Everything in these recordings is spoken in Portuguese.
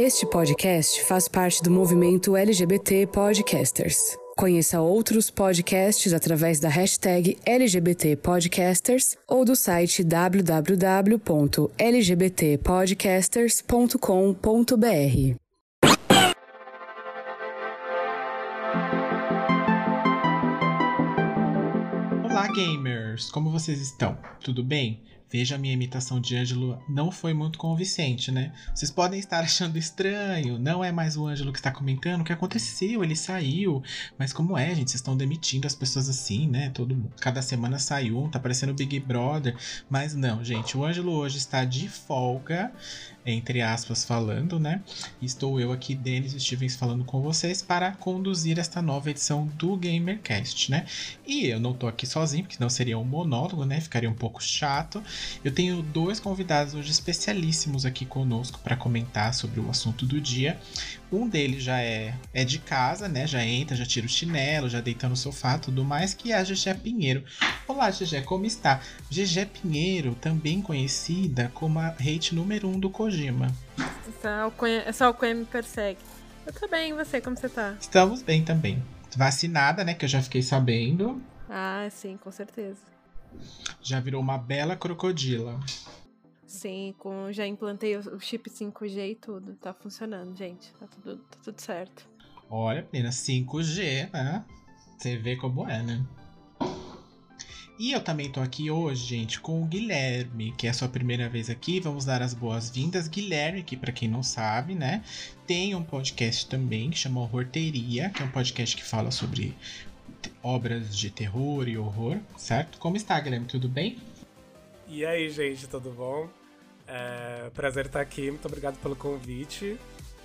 Este podcast faz parte do movimento LGBT Podcasters. Conheça outros podcasts através da hashtag LGBT Podcasters ou do site www.lgbtpodcasters.com.br. Olá, gamers! Como vocês estão? Tudo bem? Veja a minha imitação de Ângelo não foi muito convincente, né? Vocês podem estar achando estranho, não é mais o Ângelo que está comentando o que aconteceu, ele saiu. Mas como é, gente? Vocês estão demitindo as pessoas assim, né? Todo mundo. Cada semana sai um, tá parecendo Big Brother. Mas não, gente, o Ângelo hoje está de folga entre aspas, falando, né? Estou eu aqui, Denis Stevens, falando com vocês para conduzir esta nova edição do GamerCast, né? E eu não tô aqui sozinho, porque senão seria um monólogo, né? Ficaria um pouco chato. Eu tenho dois convidados hoje especialíssimos aqui conosco para comentar sobre o assunto do dia. Um deles já é, é de casa, né? Já entra, já tira o chinelo, já deita no sofá, tudo mais, que é a Gegé Pinheiro. Olá, Gegé, como está? Gegé Pinheiro, também conhecida como a hate número um do Kojima. Essa alcunha me persegue. Eu tô bem, e você, como você tá? Estamos bem também. Vacinada, né? Que eu já fiquei sabendo. Ah, sim, com certeza. Já virou uma bela crocodila. Sim, com, já implantei o chip 5G e tudo. Tá funcionando, gente. Tá tudo, tá tudo certo. Olha, menina, 5G, né? Você vê como é, né? E eu também tô aqui hoje, gente, com o Guilherme, que é a sua primeira vez aqui. Vamos dar as boas-vindas. Guilherme, que para quem não sabe, né, tem um podcast também que chama Horteria, que é um podcast que fala sobre obras de terror e horror, certo? Como está, Guilherme? Tudo bem? E aí, gente, tudo bom? É, prazer estar aqui, muito obrigado pelo convite.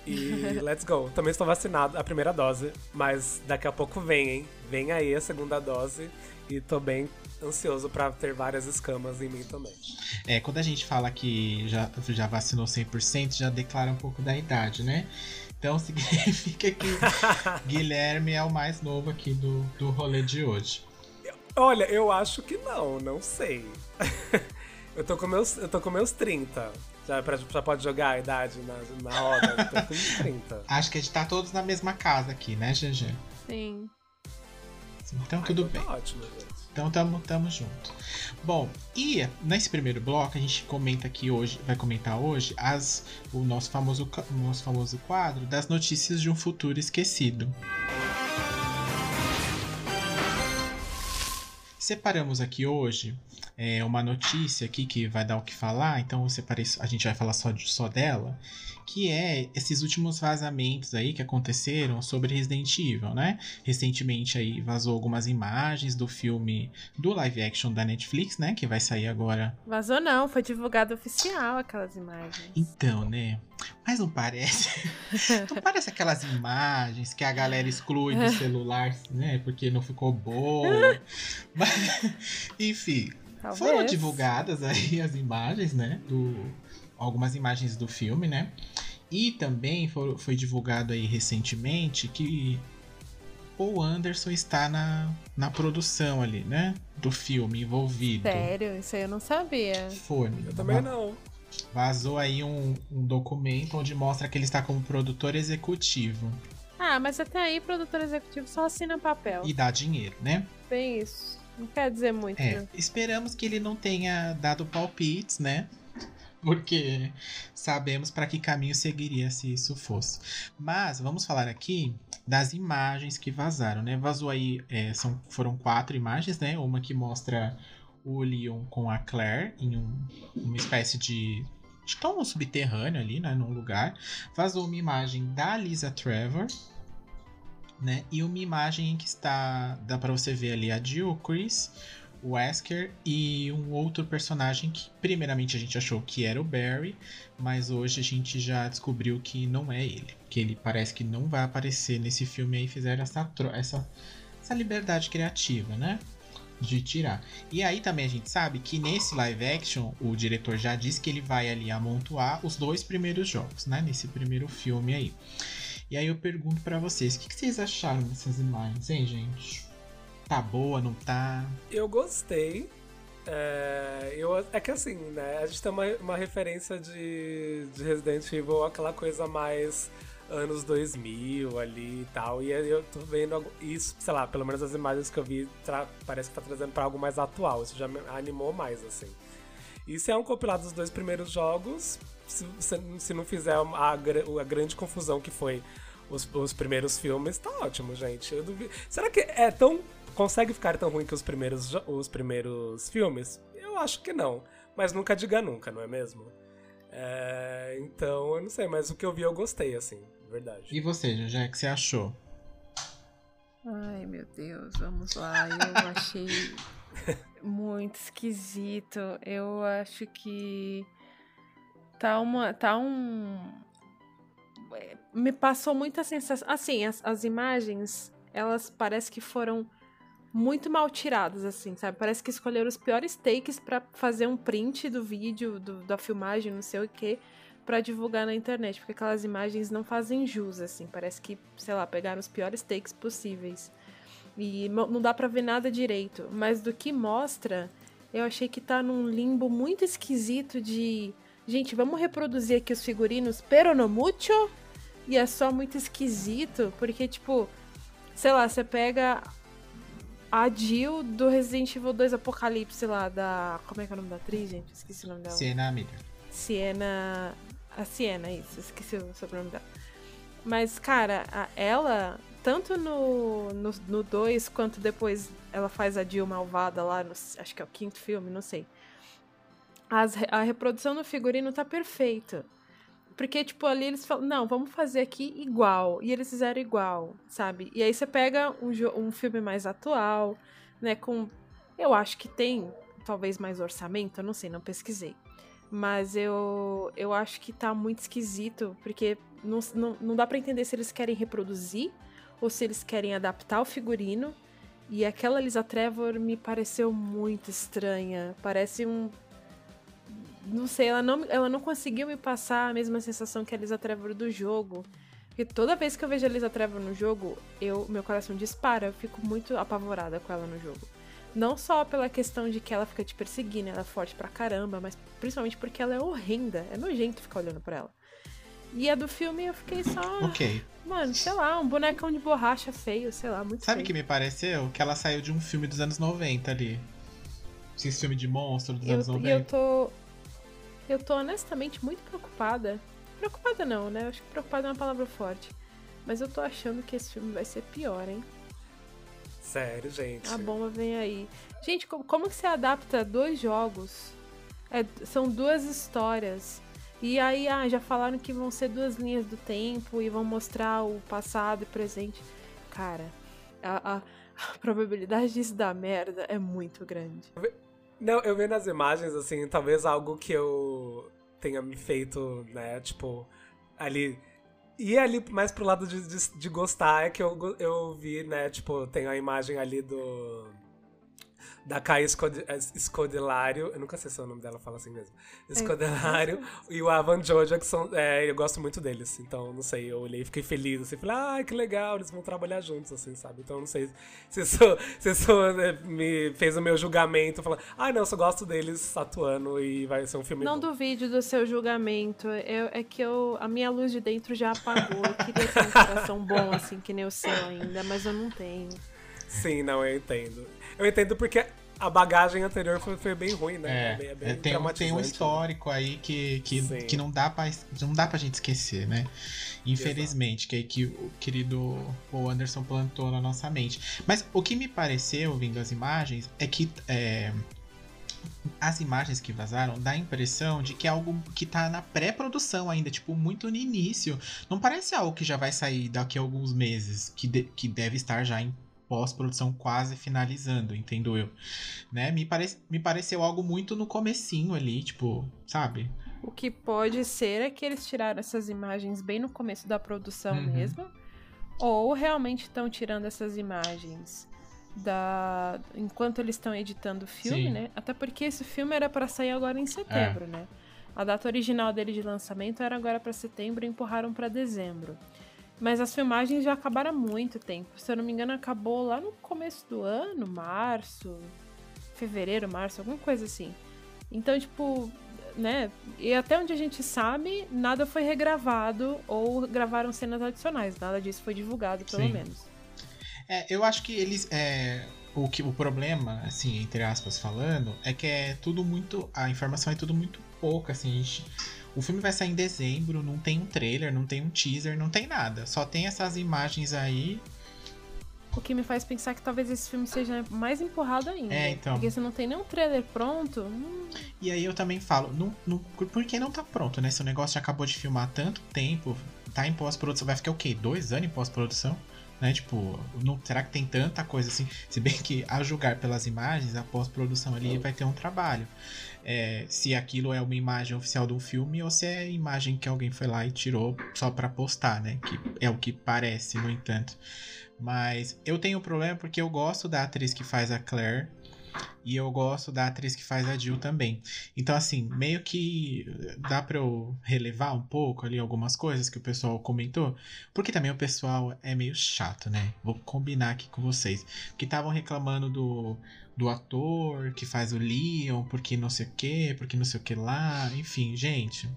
E let's go. Também estou vacinado, a primeira dose, mas daqui a pouco vem, hein? Vem aí a segunda dose e tô bem ansioso para ter várias escamas em mim também. É, quando a gente fala que já, já vacinou 100%, já declara um pouco da idade, né? Então significa que Guilherme é o mais novo aqui do, do rolê de hoje. Olha, eu acho que não, não sei. eu, tô com meus, eu tô com meus 30. Já, pra, já pode jogar a idade na, na roda? Eu tô com 30. Acho que a gente tá todos na mesma casa aqui, né, GG? Sim. Então tudo Ai, bem. Tá ótimo, gente. Então tamo, tamo junto. Bom, e nesse primeiro bloco a gente comenta aqui hoje, vai comentar hoje as, o nosso famoso, o nosso famoso quadro das notícias de um futuro esquecido. Separamos aqui hoje é, uma notícia aqui que vai dar o que falar, então separei, a gente vai falar só, de, só dela, que é esses últimos vazamentos aí que aconteceram sobre Resident Evil, né? Recentemente aí vazou algumas imagens do filme do live action da Netflix, né? Que vai sair agora. Vazou não, foi divulgado oficial aquelas imagens. Então, né? Mas não parece. não parece aquelas imagens que a galera exclui do celular, né? Porque não ficou boa. Mas, enfim, Talvez. foram divulgadas aí as imagens, né? Do, algumas imagens do filme, né? E também foi, foi divulgado aí recentemente que Paul Anderson está na, na produção ali, né? Do filme envolvido. Sério? Isso aí eu não sabia. Foi. Eu também não. Vazou aí um, um documento onde mostra que ele está como produtor executivo. Ah, mas até aí produtor executivo só assina papel. E dá dinheiro, né? Bem isso. Não quer dizer muito. É, né? esperamos que ele não tenha dado palpites, né? Porque sabemos para que caminho seguiria se isso fosse. Mas vamos falar aqui das imagens que vazaram, né? Vazou aí, é, são, foram quatro imagens, né? Uma que mostra o Leon com a Claire em um, uma espécie de. É um subterrâneo ali, né? Num lugar. Vazou uma imagem da Lisa Trevor, né? E uma imagem em que está. Dá para você ver ali a Jill, o Chris, o Wesker e um outro personagem que, primeiramente, a gente achou que era o Barry, mas hoje a gente já descobriu que não é ele. Que ele parece que não vai aparecer nesse filme aí. Fizeram essa, essa, essa liberdade criativa, né? De tirar. E aí também a gente sabe que nesse live action, o diretor já disse que ele vai ali amontoar os dois primeiros jogos, né? Nesse primeiro filme aí. E aí eu pergunto pra vocês, o que, que vocês acharam dessas imagens, hein, gente? Tá boa, não tá? Eu gostei. É, eu, é que assim, né? A gente tem uma, uma referência de, de Resident Evil, aquela coisa mais anos 2000 ali e tal. E eu tô vendo isso, sei lá, pelo menos as imagens que eu vi, parece que tá trazendo pra algo mais atual. Isso já me animou mais, assim. Se é um compilado dos dois primeiros jogos, se, se, não fizer a, a grande confusão que foi os, os primeiros filmes, tá ótimo, gente. Será que é tão. Consegue ficar tão ruim que os primeiros, os primeiros filmes? Eu acho que não. Mas nunca diga nunca, não é mesmo? É, então, eu não sei, mas o que eu vi eu gostei, assim, verdade. E você, Jajé, o que você achou? Ai, meu Deus, vamos lá. Eu achei muito esquisito. Eu acho que tá uma. tá um. É, me passou muita sensação. Assim, as, as imagens, elas parece que foram muito mal tiradas, assim, sabe? Parece que escolheram os piores takes para fazer um print do vídeo, do, da filmagem, não sei o que, para divulgar na internet, porque aquelas imagens não fazem jus, assim. Parece que, sei lá, pegaram os piores takes possíveis. E não dá para ver nada direito. Mas do que mostra, eu achei que tá num limbo muito esquisito de. Gente, vamos reproduzir aqui os figurinos pero no mucho? E é só muito esquisito, porque, tipo, sei lá, você pega a Jill do Resident Evil 2 Apocalipse lá, da. Como é que é o nome da atriz, gente? Esqueci o nome dela. Siena Miller. Siena. A Siena, isso, esqueci o sobrenome dela. Mas, cara, a, ela, tanto no 2 no, no quanto depois ela faz a Jill malvada lá, no, acho que é o quinto filme, não sei. As, a reprodução no figurino tá perfeita. Porque, tipo, ali eles falam, não, vamos fazer aqui igual. E eles fizeram igual, sabe? E aí você pega um, um filme mais atual, né? Com. Eu acho que tem talvez mais orçamento, eu não sei, não pesquisei. Mas eu, eu acho que tá muito esquisito, porque não, não, não dá para entender se eles querem reproduzir ou se eles querem adaptar o figurino. E aquela Lisa Trevor me pareceu muito estranha. Parece um não sei, ela não, ela não conseguiu me passar a mesma sensação que a Lisa Trevor do jogo. Porque toda vez que eu vejo a Lisa Trevor no jogo, eu, meu coração dispara, eu fico muito apavorada com ela no jogo. Não só pela questão de que ela fica te perseguindo, ela é forte pra caramba, mas principalmente porque ela é horrenda. É nojento ficar olhando pra ela. E a do filme eu fiquei só. Ok. Mano, sei lá, um bonecão de borracha feio, sei lá, muito Sabe o que me pareceu? Que ela saiu de um filme dos anos 90 ali. Esse filme de monstro dos eu, anos 90. E eu tô. Eu tô honestamente muito preocupada. Preocupada não, né? Acho que preocupada é uma palavra forte. Mas eu tô achando que esse filme vai ser pior, hein? Sério, gente. A bomba vem aí. Gente, como, como que você adapta dois jogos? É, são duas histórias. E aí, ah, já falaram que vão ser duas linhas do tempo e vão mostrar o passado e presente. Cara, a, a, a probabilidade disso dar merda é muito grande. Não, eu vendo as imagens, assim, talvez algo que eu tenha me feito, né, tipo, ali. E ali mais pro lado de, de, de gostar é que eu, eu vi, né, tipo, tem a imagem ali do da Kai Scodelário, eu nunca sei se é o nome dela fala assim mesmo. Scodelário é. e o Avan Joja, que são. É, eu gosto muito deles. Então, não sei, eu olhei e fiquei feliz, assim, falei, ah, que legal, eles vão trabalhar juntos, assim, sabe? Então, não sei se isso, se isso né, me fez o meu julgamento, falar, ah, não, eu só gosto deles atuando e vai ser um filme. Não bom. duvide do seu julgamento. Eu, é que eu, a minha luz de dentro já apagou. Eu queria ter um coração bom, assim, que nem o seu ainda, mas eu não tenho. Sim, não, eu entendo. Eu entendo porque a bagagem anterior foi, foi bem ruim, né? É, é bem, é é, tem, um, tem um né? histórico né? aí que, que, que não, dá pra, não dá pra gente esquecer, né? Infelizmente, que, que o querido o Anderson plantou na nossa mente. Mas o que me pareceu, vendo as imagens, é que é, as imagens que vazaram dá a impressão de que é algo que tá na pré-produção ainda, tipo, muito no início. Não parece algo que já vai sair daqui a alguns meses, que, de, que deve estar já em pós-produção quase finalizando, entendo eu. Né? Me, parece, me pareceu algo muito no comecinho ali, tipo, sabe? O que pode ser é que eles tiraram essas imagens bem no começo da produção uhum. mesmo. Ou realmente estão tirando essas imagens da enquanto eles estão editando o filme, Sim. né? Até porque esse filme era para sair agora em setembro, é. né? A data original dele de lançamento era agora para setembro e empurraram para dezembro. Mas as filmagens já acabaram há muito tempo. Se eu não me engano, acabou lá no começo do ano, março, fevereiro, março, alguma coisa assim. Então, tipo, né? E até onde a gente sabe, nada foi regravado ou gravaram cenas adicionais. Nada disso foi divulgado, pelo Sim. menos. É, eu acho que eles. É, o, que, o problema, assim, entre aspas falando, é que é tudo muito. A informação é tudo muito pouca, assim. a gente- o filme vai sair em dezembro, não tem um trailer, não tem um teaser, não tem nada. Só tem essas imagens aí. O que me faz pensar que talvez esse filme seja mais empurrado ainda. É, então. Porque se não tem nenhum trailer pronto, hum, E aí eu também falo, não, não, por que não tá pronto, né? Se o negócio já acabou de filmar há tanto tempo, tá em pós-produção, vai ficar o quê? Dois anos em pós-produção? Né? Tipo, não, será que tem tanta coisa assim? Se bem que, a julgar pelas imagens, a pós-produção ali vai ter um trabalho. É, se aquilo é uma imagem oficial de um filme ou se é imagem que alguém foi lá e tirou só pra postar, né? Que é o que parece, no entanto. Mas eu tenho um problema porque eu gosto da atriz que faz a Claire. E eu gosto da atriz que faz a Jill também. Então, assim, meio que dá pra eu relevar um pouco ali algumas coisas que o pessoal comentou. Porque também o pessoal é meio chato, né? Vou combinar aqui com vocês. Que estavam reclamando do, do ator que faz o Leon, porque não sei o que, porque não sei o que lá. Enfim, gente.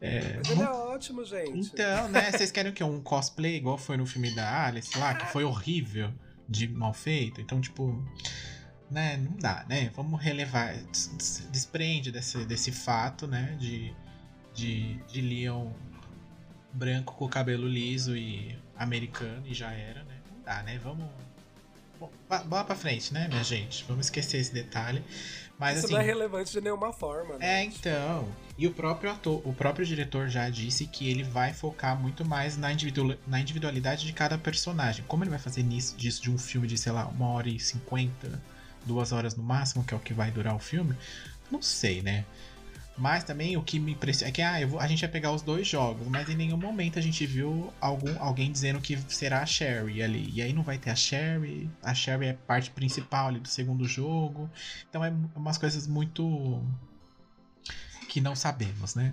É, Mas ele é ótimo, gente. então, né? Vocês querem o quê? Um cosplay igual foi no filme da Alice lá, que foi horrível de mal feito? Então, tipo. Né? Não dá, né? Vamos relevar. des- des- Desprende desse, desse fato, né? De, de, de Leon branco com o cabelo liso e americano e já era, né? Não dá, né? Vamos. Bola pra frente, né, minha gente? Vamos esquecer esse detalhe. Mas Isso assim. não é relevante de nenhuma forma, né? É, então. E o próprio ator, o próprio diretor já disse que ele vai focar muito mais na, individu- na individualidade de cada personagem. Como ele vai fazer nisso, disso de um filme de, sei lá, uma hora e cinquenta, duas horas no máximo, que é o que vai durar o filme? Não sei, né? Mas também o que me impressiona é que ah, vou- a gente vai pegar os dois jogos, mas em nenhum momento a gente viu algum, alguém dizendo que será a Sherry ali. E aí não vai ter a Sherry. A Sherry é parte principal ali do segundo jogo. Então é umas coisas muito que não sabemos, né?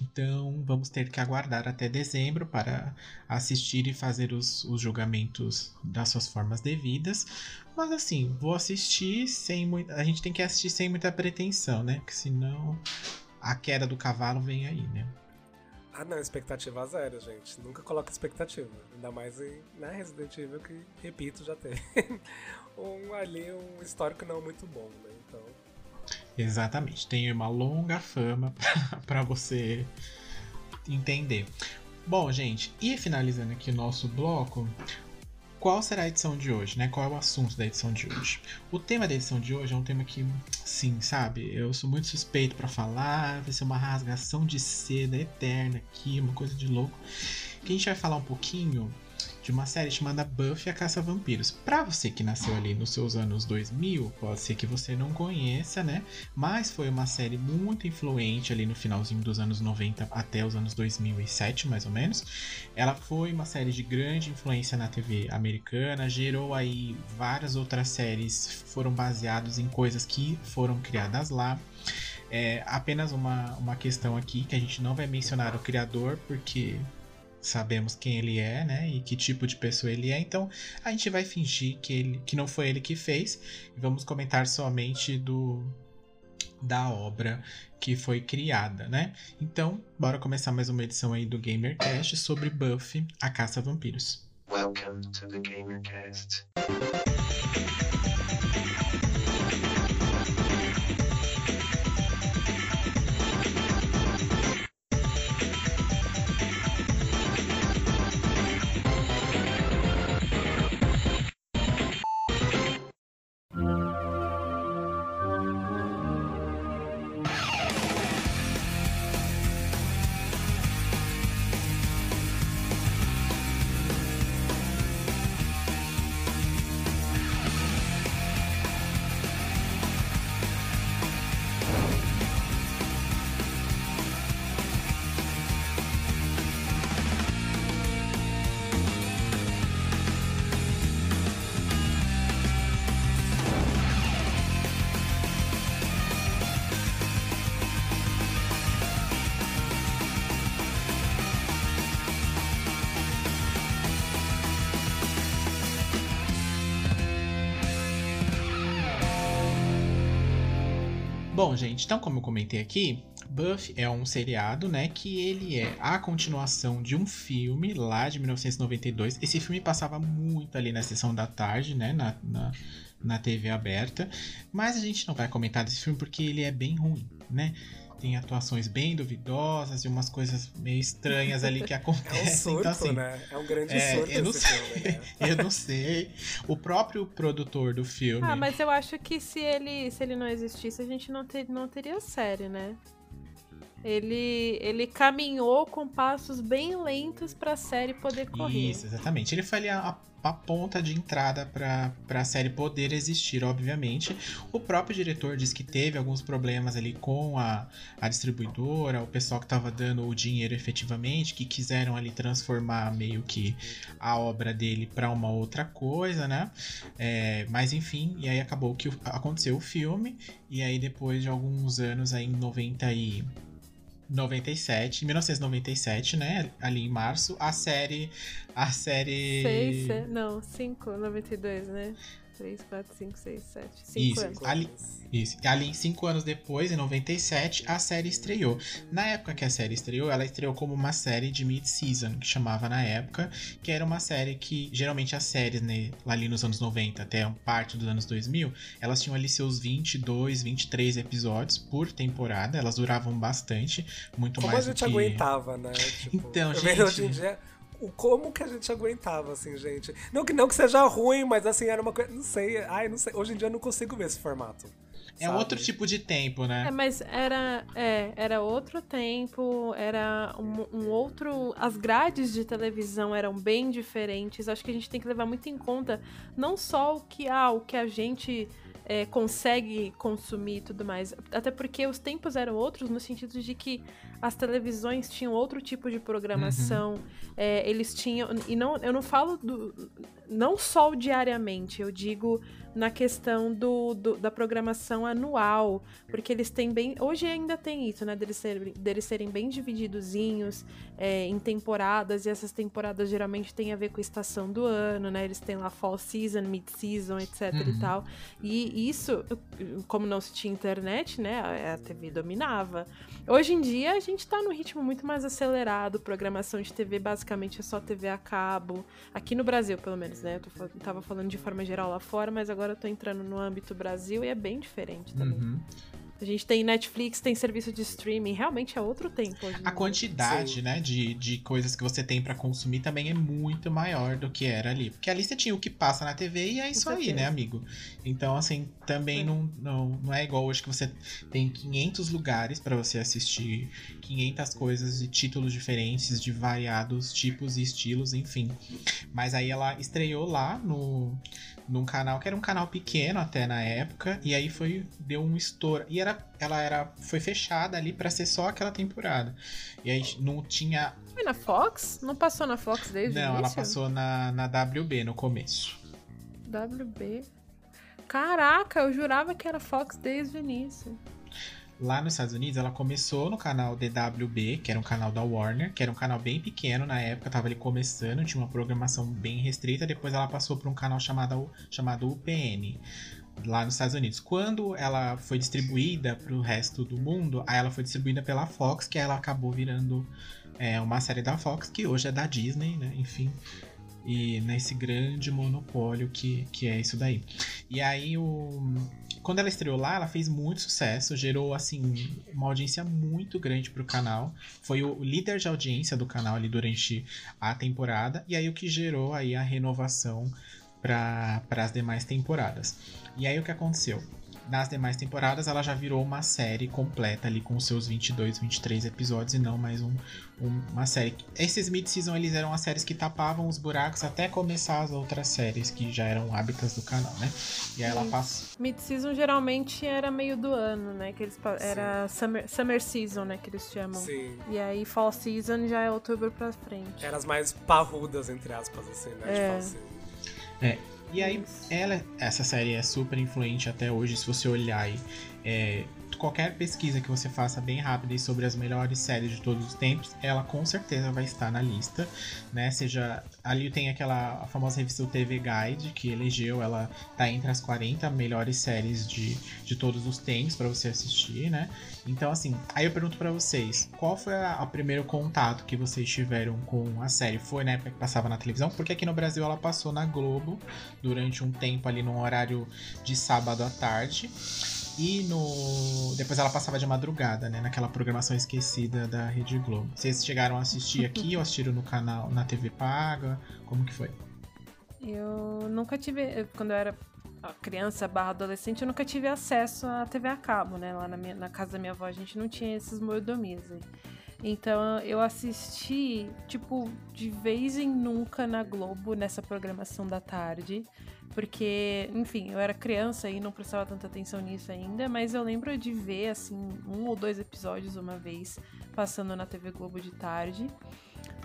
Então vamos ter que aguardar até dezembro para assistir e fazer os, os julgamentos das suas formas devidas. Mas assim, vou assistir sem muito. A gente tem que assistir sem muita pretensão, né? Porque senão a queda do cavalo vem aí, né? Ah, não, expectativa zero, gente. Nunca coloca expectativa. Ainda mais em né, Resident Evil, que, repito, já tem um ali, um histórico não muito bom, né? Então, Exatamente. Tem uma longa fama para você entender. Bom, gente, e finalizando aqui o nosso bloco, qual será a edição de hoje, né? Qual é o assunto da edição de hoje? O tema da edição de hoje é um tema que, sim, sabe? Eu sou muito suspeito para falar, vai ser uma rasgação de seda eterna aqui, uma coisa de louco. Que a gente vai falar um pouquinho de uma série chamada Buffy a Caça a Vampiros. Pra você que nasceu ali nos seus anos 2000, pode ser que você não conheça, né? Mas foi uma série muito influente ali no finalzinho dos anos 90 até os anos 2007, mais ou menos. Ela foi uma série de grande influência na TV americana, gerou aí várias outras séries foram baseadas em coisas que foram criadas lá. É apenas uma, uma questão aqui que a gente não vai mencionar o criador, porque sabemos quem ele é, né? E que tipo de pessoa ele é. Então a gente vai fingir que, ele, que não foi ele que fez e vamos comentar somente do da obra que foi criada, né? Então, bora começar mais uma edição aí do GamerCast sobre Buffy, a caça a vampiros. Welcome to the GamerCast. Gente, então como eu comentei aqui, Buffy é um seriado, né, que ele é a continuação de um filme lá de 1992. Esse filme passava muito ali na sessão da tarde, né, na, na, na TV aberta. Mas a gente não vai comentar desse filme porque ele é bem ruim, né? Tem atuações bem duvidosas e umas coisas meio estranhas ali que É um acontecem. surto, então, assim, né? É um grande é, surto eu não esse sei. filme, né? eu não sei. O próprio produtor do filme. Ah, mas eu acho que se ele, se ele não existisse, a gente não, ter, não teria série, né? Ele, ele caminhou com passos bem lentos pra série poder correr. Isso, exatamente. Ele foi ali a, a ponta de entrada para a série poder existir, obviamente. O próprio diretor disse que teve alguns problemas ali com a, a distribuidora, o pessoal que estava dando o dinheiro efetivamente, que quiseram ali transformar meio que a obra dele para uma outra coisa, né? É, mas enfim, e aí acabou que aconteceu o filme, e aí depois de alguns anos, aí em 90 e 97, 1997, né? Ali em março, a série. A série. Seis, se- não, 5, 92, né? 3, 4, 5, 6, 7. 5 Isso. anos. Ali- Isso. Ali, cinco anos depois, em 97, a série estreou. Na época que a série estreou, ela estreou como uma série de mid-season, que chamava na época, que era uma série que, geralmente as séries, né, lá ali nos anos 90 até parte dos anos 2000, elas tinham ali seus 22, 23 episódios por temporada, elas duravam bastante, muito Como a mais do gente que... aguentava, né? Tipo, Então, gente- Hoje em dia, o como que a gente aguentava, assim, gente. Não que, não que seja ruim, mas assim, era uma coisa. Não sei. Ai, não sei. Hoje em dia eu não consigo ver esse formato. É sabe? outro tipo de tempo, né? É, mas era, é, era outro tempo, era um, um outro. As grades de televisão eram bem diferentes. Acho que a gente tem que levar muito em conta não só o que, ah, o que a gente é, consegue consumir e tudo mais. Até porque os tempos eram outros no sentido de que as televisões tinham outro tipo de programação. é, eles tinham. E não, eu não falo do. Não só o diariamente, eu digo na questão do, do- da programação anual, porque eles têm bem. Hoje ainda tem isso, né? Deles serem, deles serem bem divididozinhos é, em temporadas, e essas temporadas geralmente têm a ver com a estação do ano, né? Eles têm lá fall season, mid season, etc Uhum. e tal. E isso, como não se tinha internet, né? A, TV dominava. Hoje em dia a gente tá num ritmo muito mais acelerado, programação de TV basicamente é só TV a cabo. Aqui no Brasil, pelo menos, né? Eu tô, tava falando de forma geral lá fora, mas agora eu tô entrando no âmbito Brasil e é bem diferente também. Uhum. A gente tem Netflix, tem serviço de streaming, realmente é outro tempo A quantidade, Sim. né, de, de coisas que você tem pra consumir também é muito maior do que era ali. Porque ali você tinha o que passa na TV e é isso aí, né, amigo? Então, assim, também não, não, não é igual hoje que você tem 500 lugares pra você assistir, 500 coisas de títulos diferentes, de variados tipos e estilos, enfim. Mas aí ela estreou lá no num canal que era um canal pequeno até na época e aí foi deu um estouro e era ela era foi fechada ali pra ser só aquela temporada e aí não tinha Foi na Fox? Não passou na Fox desde o não ela passou na, na WB no começo WB. Caraca, eu jurava que era Fox desde o início. Lá nos Estados Unidos ela começou no canal DWB que era um canal da Warner que era um canal bem pequeno na época tava ali começando tinha uma programação bem restrita depois ela passou para um canal chamado chamado UPN lá nos Estados Unidos. Quando ela foi distribuída para o resto do mundo, aí ela foi distribuída pela Fox, que ela acabou virando é, uma série da Fox, que hoje é da Disney, né? Enfim. E nesse grande monopólio que, que é isso daí. E aí, o... quando ela estreou lá, ela fez muito sucesso, gerou, assim, uma audiência muito grande pro canal. Foi o líder de audiência do canal ali durante a temporada. E aí, o que gerou aí a renovação para as demais temporadas. E aí o que aconteceu? Nas demais temporadas ela já virou uma série completa ali com os seus 22, 23 episódios e não mais um, um- uma série. Esses mid-season eles eram as séries que tapavam os buracos até começar as outras séries que já eram hábitos do canal, né? E aí ela passa. Mid-season geralmente era meio do ano, né? Que eles era summer, summer season, né? Que eles chamam. Sim. E aí fall season já é outubro pra frente. Eram as mais parrudas, entre aspas, assim, né? É. Tipo assim. E aí ela, essa série é super influente até hoje, se você olhar aí. é, qualquer pesquisa que você faça bem rápida sobre as melhores séries de todos os tempos, ela com certeza vai estar na lista, né? Seja ali tem aquela famosa revista do TV Guide que elegeu, ela tá entre as 40 melhores séries de, de todos os tempos para você assistir, né? Então assim, aí eu pergunto para vocês, qual foi o primeiro contato que vocês tiveram com a série? Foi na época que passava na televisão? Porque aqui no Brasil ela passou na Globo durante um tempo ali num horário de sábado à tarde. E no. Depois ela passava de madrugada, né? Naquela programação esquecida da Rede Globo. Vocês chegaram a assistir aqui ou assistiram no canal, na TV Paga? Como que foi? Eu nunca tive. Quando eu era criança barra adolescente, eu nunca tive acesso à TV a cabo, né? Lá na, minha, na casa da minha avó a gente não tinha esses mordomias aí. Então eu assisti, tipo, de vez em nunca na Globo, nessa programação da tarde. Porque, enfim, eu era criança e não prestava tanta atenção nisso ainda, mas eu lembro de ver, assim, um ou dois episódios uma vez passando na TV Globo de tarde.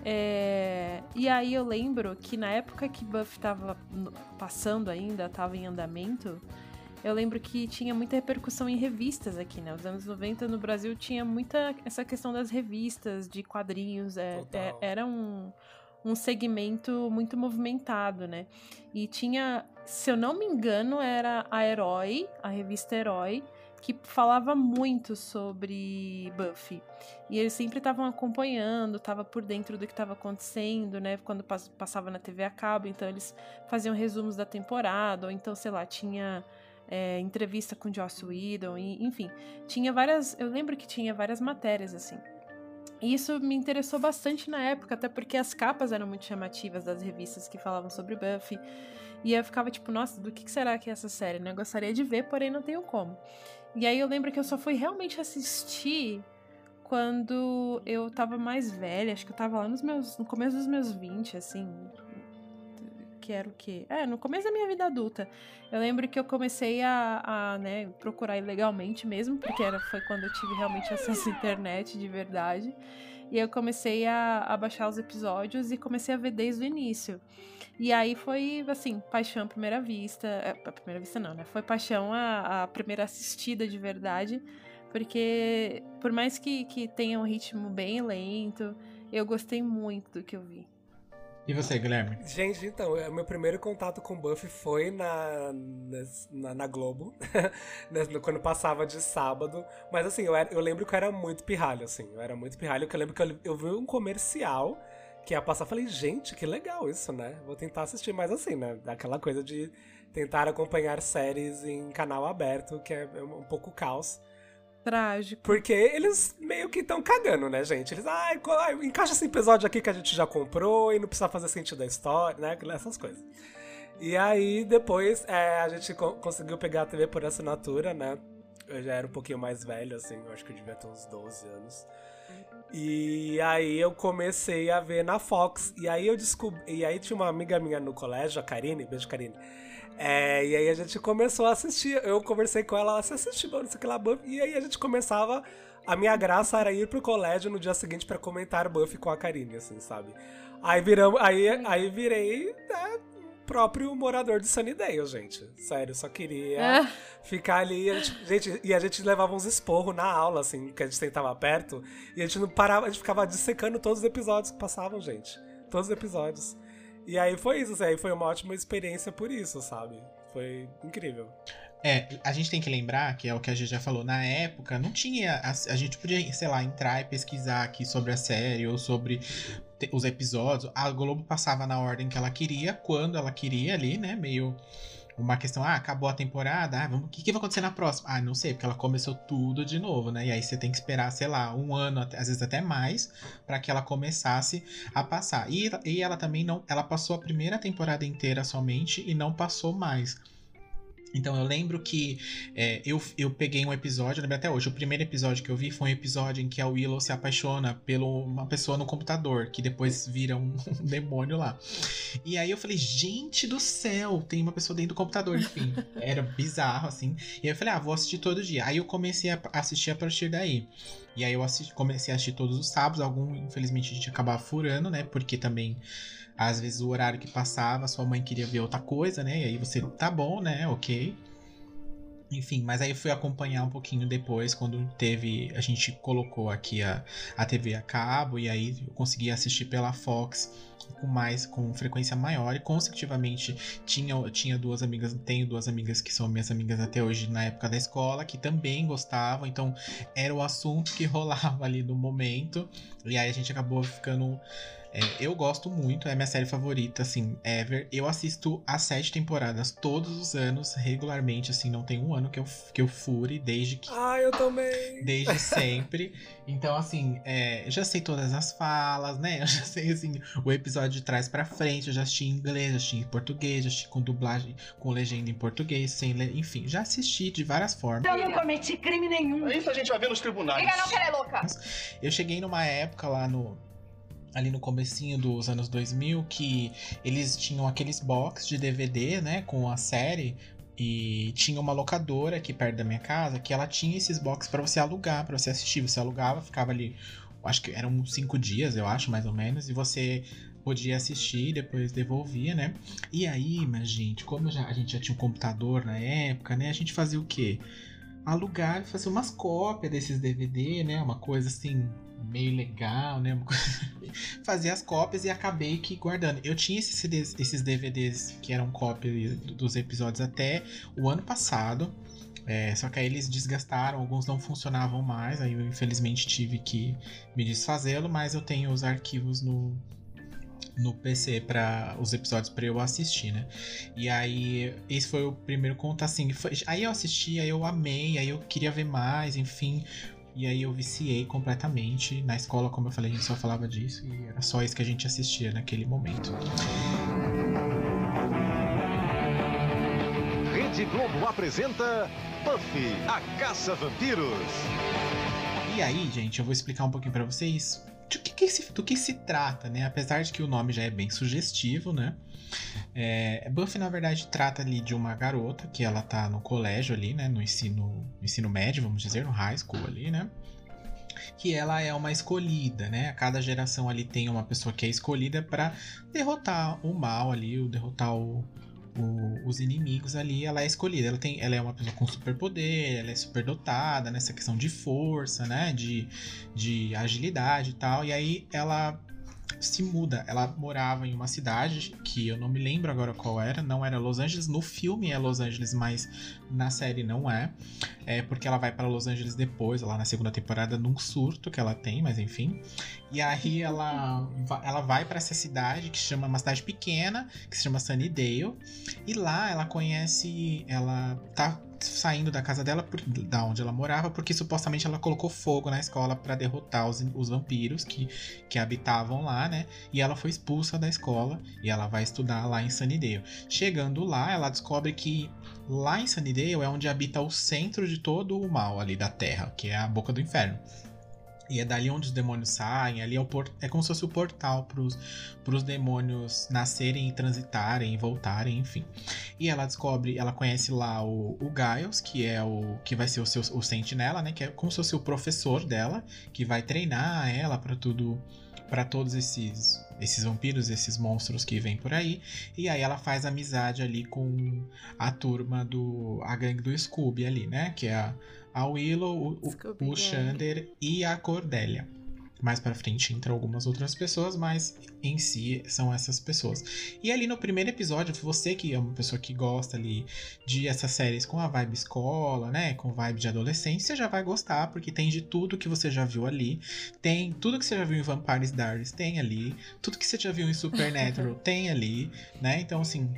É... E aí eu lembro que na época que Buff tava passando ainda, tava em andamento, eu lembro que tinha muita repercussão em revistas aqui, né? Os anos 90 no Brasil tinha muita essa questão das revistas, de quadrinhos. É, é, era um, um segmento muito movimentado, né? E tinha, se eu não me engano, era a Herói, a revista Herói, que falava muito sobre Buffy. E eles sempre estavam acompanhando, estavam por dentro do que estava acontecendo, né? Quando passava na TV a cabo, então eles faziam resumos da temporada, ou então, sei lá, tinha é, entrevista com Joss Whedon, e, enfim, tinha várias. Eu lembro que tinha várias matérias assim. E isso me interessou bastante na época, até porque as capas eram muito chamativas das revistas que falavam sobre Buffy. E eu ficava tipo, nossa, do que será que é essa série? Né? Eu gostaria de ver, porém não tenho como. E aí eu lembro que eu só fui realmente assistir quando eu tava mais velha, acho que eu tava lá nos meus, no começo dos meus 20, assim, que era o quê? É, no começo da minha vida adulta. Eu lembro que eu comecei a, a né, procurar ilegalmente mesmo, porque era, foi quando eu tive realmente acesso à internet de verdade. E eu comecei a, a baixar os episódios e comecei a ver desde o início. E aí foi, assim, paixão à primeira vista. É, à primeira vista não, né? Foi paixão a, a primeira assistida de verdade. Porque, por mais que, que tenha um ritmo bem lento, eu gostei muito do que eu vi. E você, Guilherme? Gente, então, é, meu primeiro contato com Buffy foi na, na, na Globo, quando passava de sábado. Mas assim, eu, era, eu lembro que eu era muito pirralho, assim. Eu era muito pirralho, que eu lembro que eu, eu vi um comercial que ia passar. Falei, gente, que legal isso, né? Vou tentar assistir mais assim, né? Aquela coisa de tentar acompanhar séries em canal aberto, que é um pouco caos. Trágico. Porque eles meio que estão cagando, né, gente? Eles, ai, ah, encaixa esse episódio aqui que a gente já comprou e não precisa fazer sentido da história, né? Essas coisas. E aí, depois, é, a gente co conseguiu pegar a TV por assinatura, né? Eu já era um pouquinho mais velho, assim, eu acho que eu devia ter uns 12 anos. E aí eu comecei a ver na Fox. E aí eu descobri. E aí tinha uma amiga minha no colégio, a Karine, beijo Karine é, e aí a gente começou a assistir. Eu conversei com ela, você assiste não sei o que lá, Buffy. E aí a gente começava. A minha graça era ir pro colégio no dia seguinte para comentar Buffy com a Karine, assim, sabe? Aí viramos. Aí, aí virei né, próprio morador de Sunnydale, gente. Sério, só queria é. ficar ali. A gente, gente, e a gente levava uns esporros na aula, assim, que a gente sentava perto. E a gente não parava, a gente ficava dissecando todos os episódios que passavam, gente. Todos os episódios. E aí foi isso, assim, aí foi uma ótima experiência por isso, sabe? Foi incrível. É, a gente tem que lembrar, que é o que a gente já falou, na época não tinha. A, a, gente podia, sei lá, entrar e pesquisar aqui sobre a série ou sobre os episódios. A Globo passava na ordem que ela queria, quando ela queria ali, né? Meio uma questão, ah, acabou a temporada, ah, vamos, o que, que vai acontecer na próxima? Ah, não sei, porque ela começou tudo de novo, né? E aí você tem que esperar, sei lá, um ano, às vezes até mais, para que ela começasse a passar. E, e ela também não, ela passou a primeira temporada inteira somente e não passou mais. Então eu lembro que é, eu, eu peguei um episódio, eu lembro até hoje, o primeiro episódio que eu vi foi um episódio em que a Willow se apaixona por uma pessoa no computador, que depois vira um, um, demônio lá. E aí eu falei, gente do céu, tem uma pessoa dentro do computador, enfim. Era bizarro, assim. E aí eu falei, ah, vou assistir todo dia. Aí eu comecei a assistir a partir daí. E aí eu assisti, comecei a assistir todos os sábados, algum, infelizmente, a gente acabava furando, né? Porque também às vezes o horário que passava, sua mãe queria ver outra coisa, né? E aí você, tá bom, né? Ok. Enfim, mas aí fui acompanhar um pouquinho depois, quando teve. A gente colocou aqui a, a TV a cabo, e aí eu consegui assistir pela Fox com mais, com frequência maior, e consecutivamente tinha, tinha duas amigas, tenho duas amigas que são minhas amigas até hoje na época da escola, que também gostavam, então era o assunto que rolava ali no momento, e aí a gente acabou ficando é, eu gosto muito, é minha série favorita, assim, ever. Eu assisto as sete temporadas todos os anos, regularmente, assim, não tem um ano que eu, que eu fure, desde que. Ah, eu também! Desde sempre. Então, assim, é, eu já sei todas as falas, né? Eu já sei, assim, o episódio de trás pra frente, eu já assisti em inglês, já assisti em português, já assisti com dublagem, com legenda em português, sem le... enfim, já assisti de várias formas. Eu não cometi crime nenhum. Isso a gente vai ver nos tribunais. Liga não, que ela é louca. Eu cheguei numa época lá no ali no comecinho dos anos 2000 que eles tinham aqueles box de DVD, né, com a série e tinha uma locadora aqui perto da minha casa que ela tinha esses box para você alugar, para você assistir, você alugava, ficava ali, acho que eram cinco dias, eu acho, mais ou menos, e você podia assistir e depois devolvia, né? E aí, mas gente, como já, a gente já tinha um computador na época, né? A gente fazia o quê? Alugar e fazer umas cópias desses DVD, né? Uma coisa assim, meio legal, né? Fazia as cópias e acabei que guardando. Eu tinha esses, CDs, esses DVDs que eram cópias dos episódios até o ano passado. É, só que aí eles desgastaram, alguns não funcionavam mais. Aí eu infelizmente tive que me desfazê-lo, mas eu tenho os arquivos no, no PC para os episódios para eu assistir, né? E aí esse foi o primeiro conto assim, foi, aí eu assisti, aí eu amei, aí eu queria ver mais, enfim, e aí eu viciei completamente. Na escola, como eu falei, a gente só falava disso e era só isso que a gente assistia naquele momento. Rede Globo apresenta Buffy, a Caça Vampiros. E aí, gente, eu vou explicar um pouquinho para vocês do que, que se, do que se trata, né? Apesar de que o nome já é bem sugestivo, né? É, Buffy, na verdade, trata ali de uma garota que ela tá no colégio ali, né? No ensino, ensino médio, vamos dizer, no high school ali, né? Que ela é uma escolhida, né? Cada geração ali tem uma pessoa que é escolhida para derrotar o mal ali, o derrotar o, o, os inimigos ali, ela é escolhida. Ela, tem, ela é uma pessoa com superpoder, ela é superdotada nessa questão de força, né? De, de agilidade e tal. E aí ela se muda. Ela morava em uma cidade que eu não me lembro agora qual era, não era Los Angeles. No filme é Los Angeles, mas na série não é. É porque ela vai para Los Angeles depois, lá na segunda temporada, num surto que ela tem, mas enfim. E aí ela, ela vai para essa cidade que chama uma cidade pequena, que se chama Sunnydale. E lá ela conhece, ela tá saindo da casa dela, por, da onde ela morava, porque supostamente ela colocou fogo na escola para derrotar os, os vampiros que, que habitavam lá, né? E ela foi expulsa da escola e ela vai estudar lá em Sunnydale. Chegando lá, ela descobre que lá em Sunnydale é onde habita o centro de todo o mal ali da Terra, que é a boca do inferno. E é dali onde os demônios saem, ali é, o é como se fosse o portal para os demônios nascerem e transitarem voltarem, enfim. E ela descobre, ela conhece lá o, o Giles, que é o que vai ser o seu o sentinela, né? Que é como se fosse o professor dela, que vai treinar ela para tudo para todos esses esses vampiros, esses monstros que vêm por aí. E aí ela faz amizade ali com a turma do a gangue do Scooby ali, né? Que é a a Willow, o, o, o Xander e a Cordélia. Mais para frente entram algumas outras pessoas, mas em si são essas pessoas. E ali no primeiro episódio, você que é uma pessoa que gosta ali de essas séries com a vibe escola, né, com vibe de adolescência, já vai gostar, porque tem de tudo que você já viu ali. Tem tudo que você já viu em Vampires Diaries, tem ali. Tudo que você já viu em Supernatural, tem ali, né? Então assim,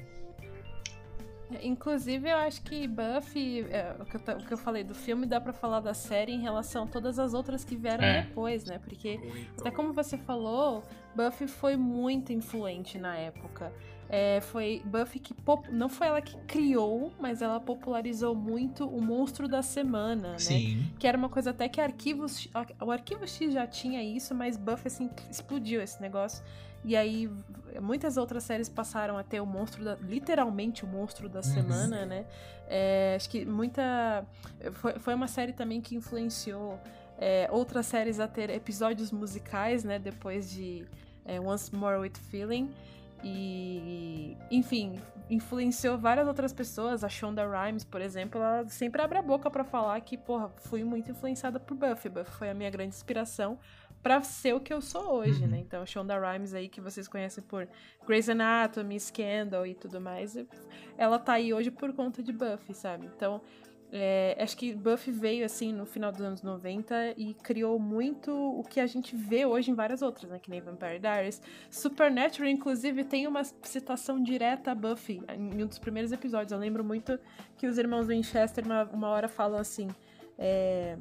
Inclusive, eu acho que Buffy, é, o, que eu, o, que eu, falei do filme, dá para falar da série em relação a todas as outras que vieram é. depois, né? Porque, muito. até como você falou, Buffy foi muito influente na época. É, foi Buffy que não foi ela que criou, mas ela popularizou muito o monstro da semana, né? Sim. Que era uma coisa até que arquivos, o arquivo X já tinha isso, mas Buffy assim explodiu esse negócio. E aí muitas outras séries passaram a ter o monstro da, literalmente o monstro da uhum. semana, né? É, acho que muita foi, foi uma série também que influenciou é, outras séries a ter episódios musicais, né? Depois de é, Once More with Feeling. E, enfim, influenciou várias outras pessoas. A Shonda Rhimes, por exemplo, ela sempre abre a boca pra falar que, porra, fui muito influenciada por Buffy. Buffy foi a minha grande inspiração pra ser o que eu sou hoje, Uhum. né? Então, Shonda Rhimes aí, que vocês conhecem por Grey's Anatomy, Scandal e tudo mais, ela tá aí hoje por conta de Buffy, sabe? Então, é, acho que Buffy veio assim no final dos anos 90 e criou muito o que a gente vê hoje em várias outras, né? Que nem Vampire Diaries. Supernatural, inclusive, tem uma citação direta a Buffy em um dos primeiros episódios. Eu lembro muito que os irmãos Winchester uma, uma hora falam assim. É,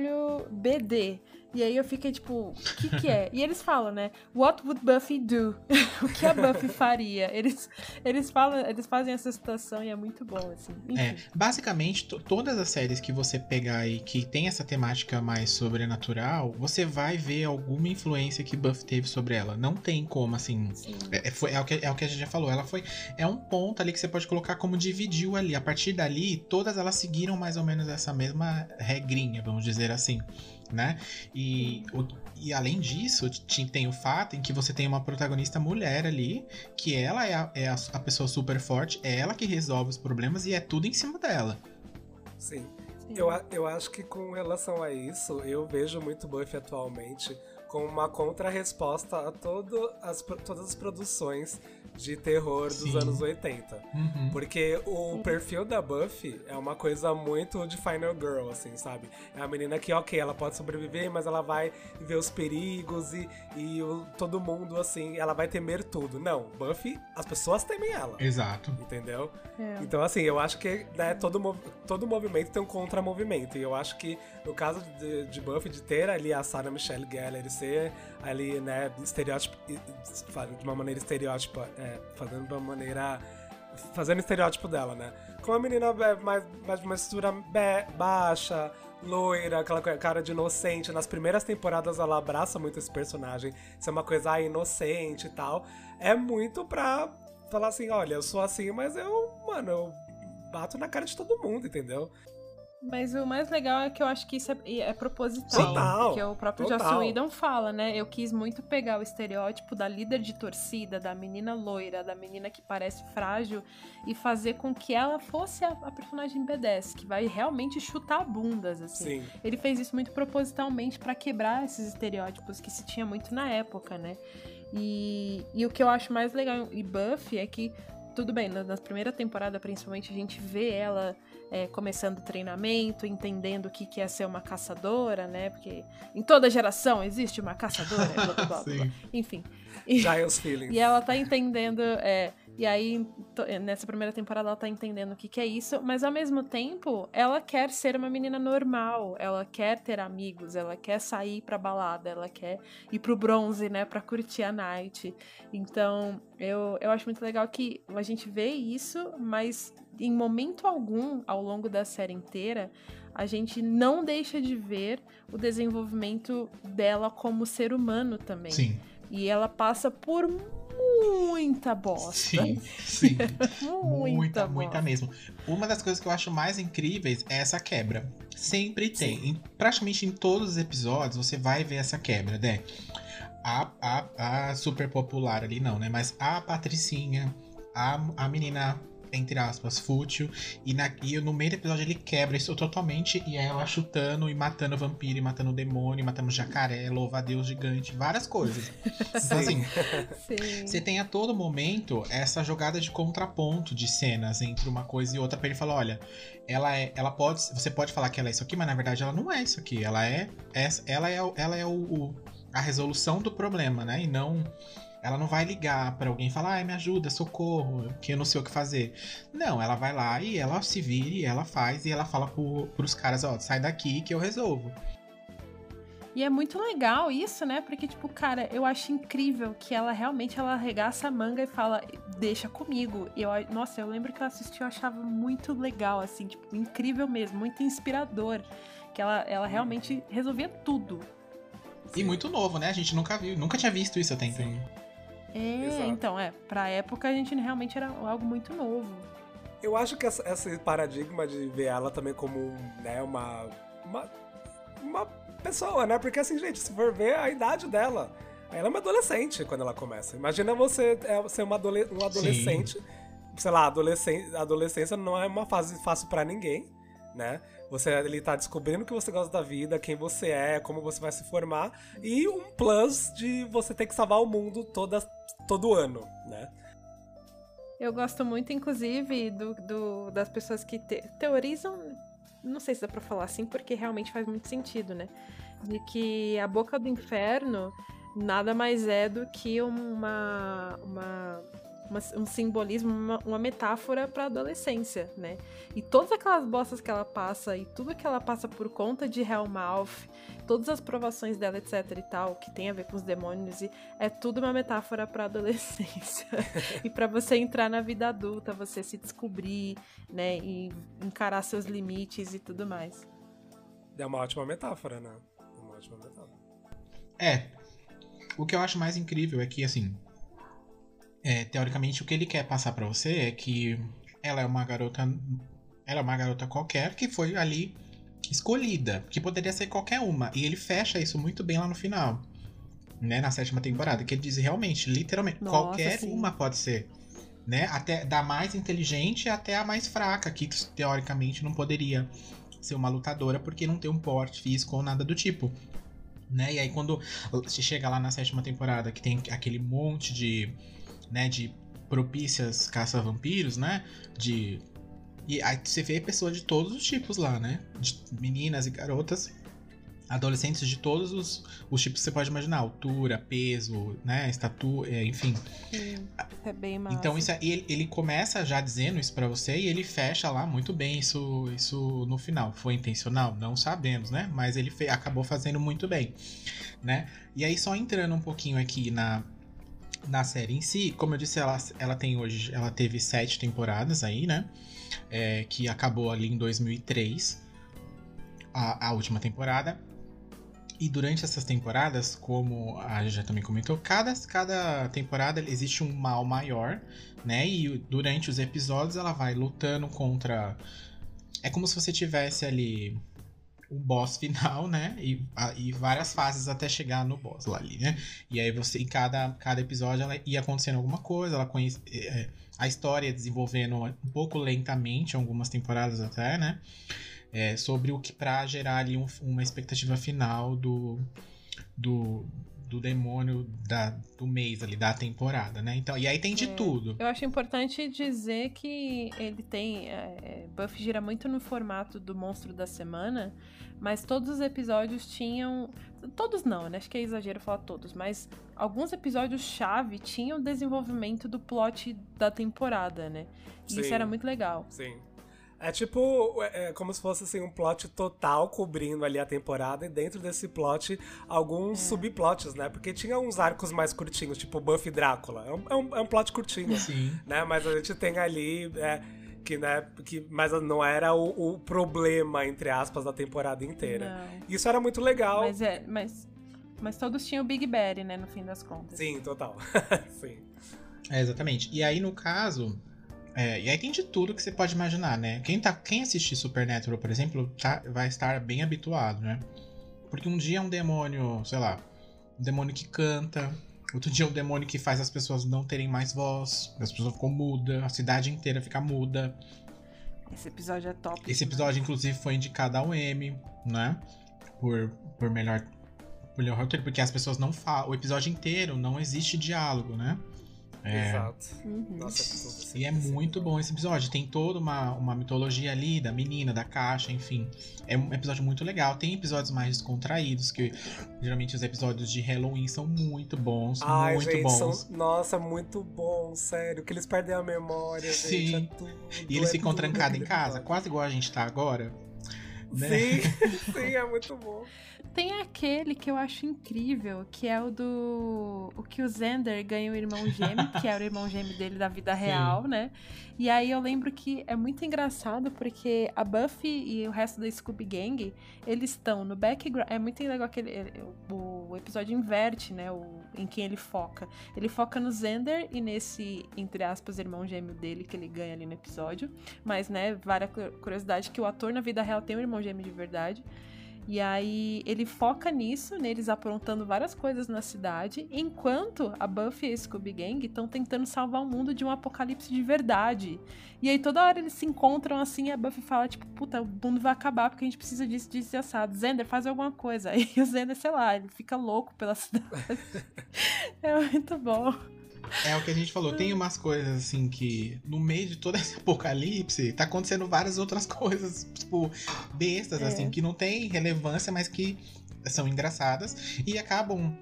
WWBD. E aí eu fiquei tipo, o que que é? E eles falam, né? What would Buffy do? o que a Buffy faria? Eles, eles falam, eles fazem essa citação e é muito bom, assim. Enfim. É, basicamente, to- todas as séries que você pegar aí que tem essa temática mais sobrenatural, você vai ver alguma influência que Buffy teve sobre ela. Não tem como, assim. Sim. É, é- foi- é o que, é o que a gente já falou. Ela foi. É um ponto ali que você pode colocar como dividiu ali. A partir dali, todas elas seguiram mais ou menos essa mesma regrinha, vamos dizer assim. Né? E, o- e além disso, ti- tem o fato em que você tem uma protagonista mulher ali, que ela é a, é a- a pessoa super forte, é ela que resolve os problemas e é tudo em cima dela. Sim. Sim. Eu, eu acho que com relação a isso, eu vejo muito Buffy atualmente como uma contrarresposta a todo as, todas as produções de terror dos Sim. anos 80. Uhum. Porque o perfil da Buffy é uma coisa muito de Final Girl, assim, sabe? É a menina que, ok, ela pode sobreviver, mas ela vai ver os perigos e, e o- todo mundo, assim, ela vai temer tudo. Não, Buffy, as pessoas temem ela. Exato. Entendeu? É. Então, assim, eu acho que né, todo, mov- todo movimento tem um contramovimento. E eu acho que no caso de, de Buffy, de ter ali a Sarah Michelle Gellar e ser ali, né, estereótipo, de uma maneira estereótipa, é, fazendo de uma maneira. fazendo estereótipo dela, né? Com uma menina é, mais, mais de uma estrutura baixa, loira, aquela cara de inocente. Nas primeiras temporadas ela abraça muito esse personagem, ser uma coisa ah, inocente e tal. É muito pra falar assim, olha, eu sou assim, mas eu, mano, eu bato na cara de todo mundo, entendeu? Mas o mais legal é que eu acho que isso é, é proposital. Total, Porque o próprio. Joss Whedon fala, né? Eu quis muito pegar o estereótipo da líder de torcida, da menina loira, da menina que parece frágil, e fazer com que ela fosse a, a personagem B10, que vai realmente chutar bundas, assim. Sim. Ele fez isso muito propositalmente pra quebrar esses estereótipos que se tinha muito na época, né? E, e o que eu acho mais legal em Buffy é que, tudo bem, na, na primeira temporada principalmente, a gente vê ela é, começando o treinamento, entendendo o que, que é ser uma caçadora, né? Porque em toda geração existe uma caçadora, blá, blá, blá, blá. Enfim. E- Giles Feelings. e ela tá entendendo, é, e aí to- nessa primeira temporada ela tá entendendo o que, que é isso, mas ao mesmo tempo ela quer ser uma menina normal, ela quer ter amigos, ela quer sair pra balada, ela quer ir pro bronze, né, pra curtir a night. Então eu, eu acho muito legal que a gente vê isso, mas em momento algum ao longo da série inteira a gente não deixa de ver o desenvolvimento dela como ser humano também. Sim. E ela passa por muita bosta. Sim, sim. Muita, muita, muita mesmo. Uma das coisas que eu acho mais incríveis é essa quebra. Sempre tem. Em- praticamente em todos os episódios você vai ver essa quebra, né? A, a, a super popular ali não, né? Mas a Patricinha, a, a menina, entre aspas, fútil, e, na, e no meio do episódio ele quebra isso totalmente e é ela chutando e matando vampiro, e matando demônio, e matando jacaré, louva-a-Deus gigante, várias coisas. Então, assim, Sim. você tem a todo momento essa jogada de contraponto de cenas entre uma coisa e outra pra ele falar, olha, ela é, ela pode, você pode falar que ela é isso aqui, mas na verdade ela não é isso aqui, ela é, essa- ela é, o- ela é o, o- a resolução do problema, né? E não ela não vai ligar pra alguém e falar, ai, me ajuda, socorro, que eu não sei o que fazer. Não, ela vai lá e ela se vira e ela faz e ela fala pro, pros caras, ó, sai daqui que eu resolvo. E é muito legal isso, né? Porque, tipo, cara, eu acho incrível que ela realmente ela arregaça a manga e fala, deixa comigo. E eu, nossa, eu lembro que eu assisti, eu achava muito legal, assim, tipo, incrível mesmo, muito inspirador. Que ela, ela realmente resolvia tudo. E muito novo, né? A gente nunca viu, nunca tinha visto isso até então. É, Exato. então, é, pra época a gente realmente era algo muito novo. Eu acho que essa- esse paradigma de ver ela também como né, uma, uma. uma pessoa, né? Porque assim, gente, se for ver a idade dela. Ela é uma adolescente quando ela começa. Imagina você é, ser uma adole um adolescente. Sei lá, adolescen adolescência não é uma fase fácil para ninguém, né? Você ele tá descobrindo o que você gosta da vida, quem você é, como você vai se formar. E um plus de você ter que salvar o mundo toda, todo ano, né? Eu gosto muito, inclusive, do, do das pessoas que te, teorizam. Não sei se dá pra falar assim, porque realmente faz muito sentido, né? De que a boca do inferno nada mais é do que uma, uma, uma um simbolismo, uma, uma metáfora para adolescência, né? E todas aquelas bostas que ela passa e tudo que ela passa por conta de Hellmouth, todas as provações dela, etc e tal, que tem a ver com os demônios, e é tudo uma metáfora para adolescência e para você entrar na vida adulta, você se descobrir, né, e encarar seus limites e tudo mais. É uma ótima metáfora, né? É uma ótima metáfora. É. O que eu acho mais incrível é que, assim. É, teoricamente, o que ele quer passar pra você é que ela é uma garota. Ela é uma garota qualquer que foi ali escolhida. Que poderia ser qualquer uma. E ele fecha isso muito bem lá no final. Né? Na sétima temporada. Que ele diz realmente, literalmente, Nossa, qualquer sim. uma pode ser. Né? Até da mais inteligente até a mais fraca, que teoricamente não poderia ser uma lutadora porque não tem um porte físico ou nada do tipo. Né? E aí quando você chega lá na sétima temporada que tem aquele monte de, né, de propícias caça-vampiros, né? De e aí você vê pessoas de todos os tipos lá, né? De meninas e garotas, adolescentes de todos os, os tipos que você pode imaginar, altura, peso, né, estatura, enfim. Sim, é bem massa. Então isso é- ele, ele começa já dizendo isso pra você e ele fecha lá muito bem isso, isso no final. Foi intencional? Não sabemos, né? Mas ele fe- acabou fazendo muito bem, né? E aí só entrando um pouquinho aqui na, na série em si, como eu disse, ela, ela tem hoje, ela teve sete temporadas aí, né? É, que acabou ali em 2003, a, a última temporada. E durante essas temporadas, como a já também comentou, cada, cada temporada existe um mal maior, né? E durante os episódios ela vai lutando contra. É como se você tivesse ali um boss final, né? E, a- e várias fases até chegar no boss lá ali, né? E aí você, em cada, cada episódio, ela ia acontecendo alguma coisa, ela conhece. é, a história ia desenvolvendo um pouco lentamente, algumas temporadas até, né? É, sobre o que pra gerar ali um- uma expectativa final do, do, do demônio da, do mês ali, da temporada, né? Então, e aí tem de É. tudo. Eu acho importante dizer que ele tem. É, é, Buffy gira muito no formato do monstro da semana, mas todos os episódios tinham. Todos não, né? Acho que é exagero falar todos, mas alguns episódios-chave tinham desenvolvimento do plot da temporada, né? E isso Sim. era muito legal. Sim. É tipo, é, é como se fosse assim, um plot total cobrindo ali a temporada e dentro desse plot alguns subplots, né? Porque tinha uns arcos mais curtinhos, tipo Buffy e Drácula. É um, é um, é um plot curtinho, Sim. né? Mas a gente tem ali, é, que, né, que, mas não era o, o problema, entre aspas, da temporada inteira. Não. Isso era muito legal. Mas é. Mas, mas todos tinham o Big Betty, né? No fim das contas. Sim, total. Sim. É, exatamente. E aí, no caso. É, e aí tem de tudo que você pode imaginar, né? Quem, tá, quem assistir Supernatural, por exemplo, tá, vai estar bem habituado, né? Porque um dia é um demônio, sei lá, um demônio que canta. Outro dia é um demônio que faz as pessoas não terem mais voz. As pessoas ficam mudas, a cidade inteira fica muda. Esse episódio é top. Esse episódio, inclusive, foi indicado ao Emmy, né? Por, por melhor. Por melhor roteiro, porque as pessoas não falam. O episódio inteiro não existe diálogo, né? É, Exato. Uhum. Nossa, é E é muito bom esse episódio. Tem toda uma, uma mitologia ali da menina, da caixa, enfim. É um episódio muito legal. Tem episódios mais descontraídos, que geralmente os episódios de Halloween são muito bons. Ai, muito gente, bons. são- nossa, muito bom, sério. Que eles perdem a memória, Sim. gente. É tudo, E eles é ficam trancados em casa, quase igual a gente tá agora. Né? Sim, sim, é muito bom. Tem aquele que eu acho incrível, que é o do. O que o Xander ganha o irmão gêmeo, que era o irmão gêmeo dele da vida Sim. real, né? E aí eu lembro que é muito engraçado porque a Buffy e o resto da Scooby Gang, eles estão no background. É muito legal aquele. O episódio inverte, né? O, em quem ele foca. Ele foca no Xander e nesse, entre aspas, irmão gêmeo dele que ele ganha ali no episódio. Mas, né, várias cu- curiosidade que o ator na vida real tem um irmão gêmeo de verdade. E aí ele foca nisso, neles aprontando várias coisas na cidade, enquanto a Buffy e a Scooby Gang estão tentando salvar o mundo de um apocalipse de verdade. E aí toda hora eles se encontram assim e a Buffy fala, tipo, puta, o mundo vai acabar porque a gente precisa disso, disso e assado. Zender, faz alguma coisa. Aí o Zender, sei lá, ele fica louco pela cidade. é muito bom. É o que a gente falou, tem umas coisas assim que no meio de todo esse apocalipse tá acontecendo várias outras coisas, tipo, bestas, É. assim, que não tem relevância, mas que são engraçadas e acabam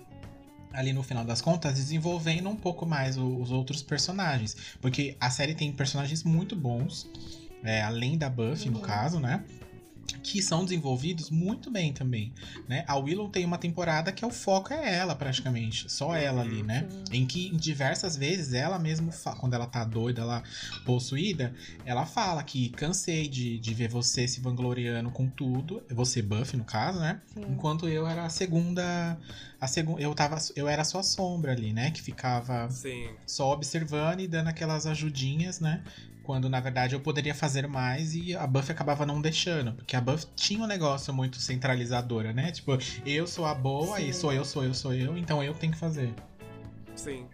ali no final das contas desenvolvendo um pouco mais os outros personagens, porque a série tem personagens muito bons, é, além da Buffy no Uhum. caso, né? Que são desenvolvidos muito bem também, né? A Willow tem uma temporada que é o foco é ela praticamente, só ela ali, né? Em que diversas vezes ela mesmo, quando ela tá doida, ela possuída, ela fala que cansei de, de ver você se vangloriando com tudo, você Buffy no caso, né? Sim. Enquanto eu era a segunda, a segunda, eu tava, eu era a sua sombra ali, né? Que ficava Sim. só observando e dando aquelas ajudinhas, né? Quando na verdade eu poderia fazer mais e a Buffy acabava não deixando. Porque a Buffy tinha um negócio muito centralizadora, né? Tipo, eu sou a boa e Sim. sou eu, sou eu, sou eu, então eu tenho que fazer. Sim.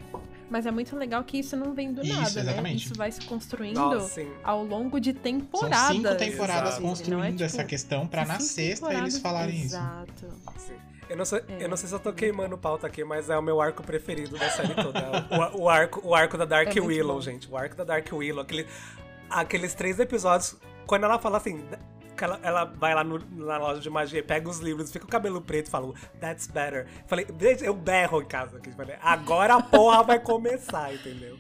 Mas é muito legal que isso não vem do Isso, nada, né? exatamente. Isso vai se construindo Nossa, ao longo de São temporadas. cinco temporadas Exato. construindo Não é, tipo, essa questão pra na sexta eles falarem isso. Exato. Eu não, sei, É. eu não sei se eu tô queimando pauta aqui, mas é o meu arco preferido da série toda. O, o arco, o arco da Dark É Willow, bom. gente. O arco da Dark Willow. Aquele, aqueles três episódios, quando ela fala assim. Ela, ela vai lá no- na loja de magia, pega os livros, fica o cabelo preto e fala, That's better. Falei, "Gente, eu berro em casa aqui. Falei, agora a porra vai começar, entendeu?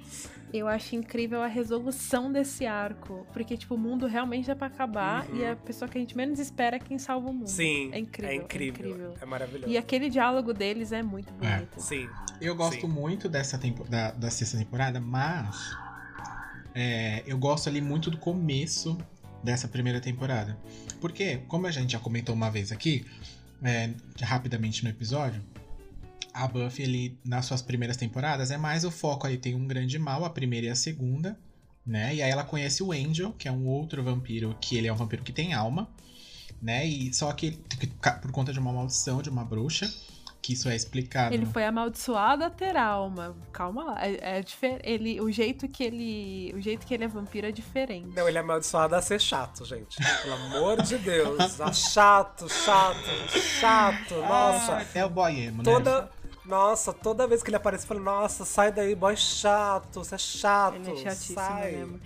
Eu acho incrível a resolução desse arco. Porque, tipo, o mundo realmente é pra acabar Uhum. e a pessoa que a gente menos espera é quem salva o mundo. Sim. É incrível. É incrível. É maravilhoso. E aquele diálogo deles é muito bonito. Sim. Eu gosto Sim. muito dessa tempo, da, da sexta temporada, mas é, eu gosto ali muito do começo dessa primeira temporada. Porque, como a gente já comentou uma vez aqui, é, rapidamente no episódio, a Buffy ali, nas suas primeiras temporadas, é mais o foco aí, tem um grande mal, a primeira e a segunda, né? E aí ela conhece o Angel, que é um outro vampiro, que ele é um vampiro que tem alma, né? E só que ele- por conta de uma maldição de uma bruxa, que isso é explicado. Ele foi amaldiçoado a ter alma. Calma lá. É, é difer- ele, o jeito que ele. O jeito que ele é vampiro é diferente. Não, ele é amaldiçoado a ser chato, gente. Pelo amor de Deus. A chato, chato, chato. Nossa. É o boy emo, né? Toda. Nossa, toda vez que ele aparece, eu falo, nossa, sai daí, boy chato, você é chato. Ele é chatíssimo sai. mesmo.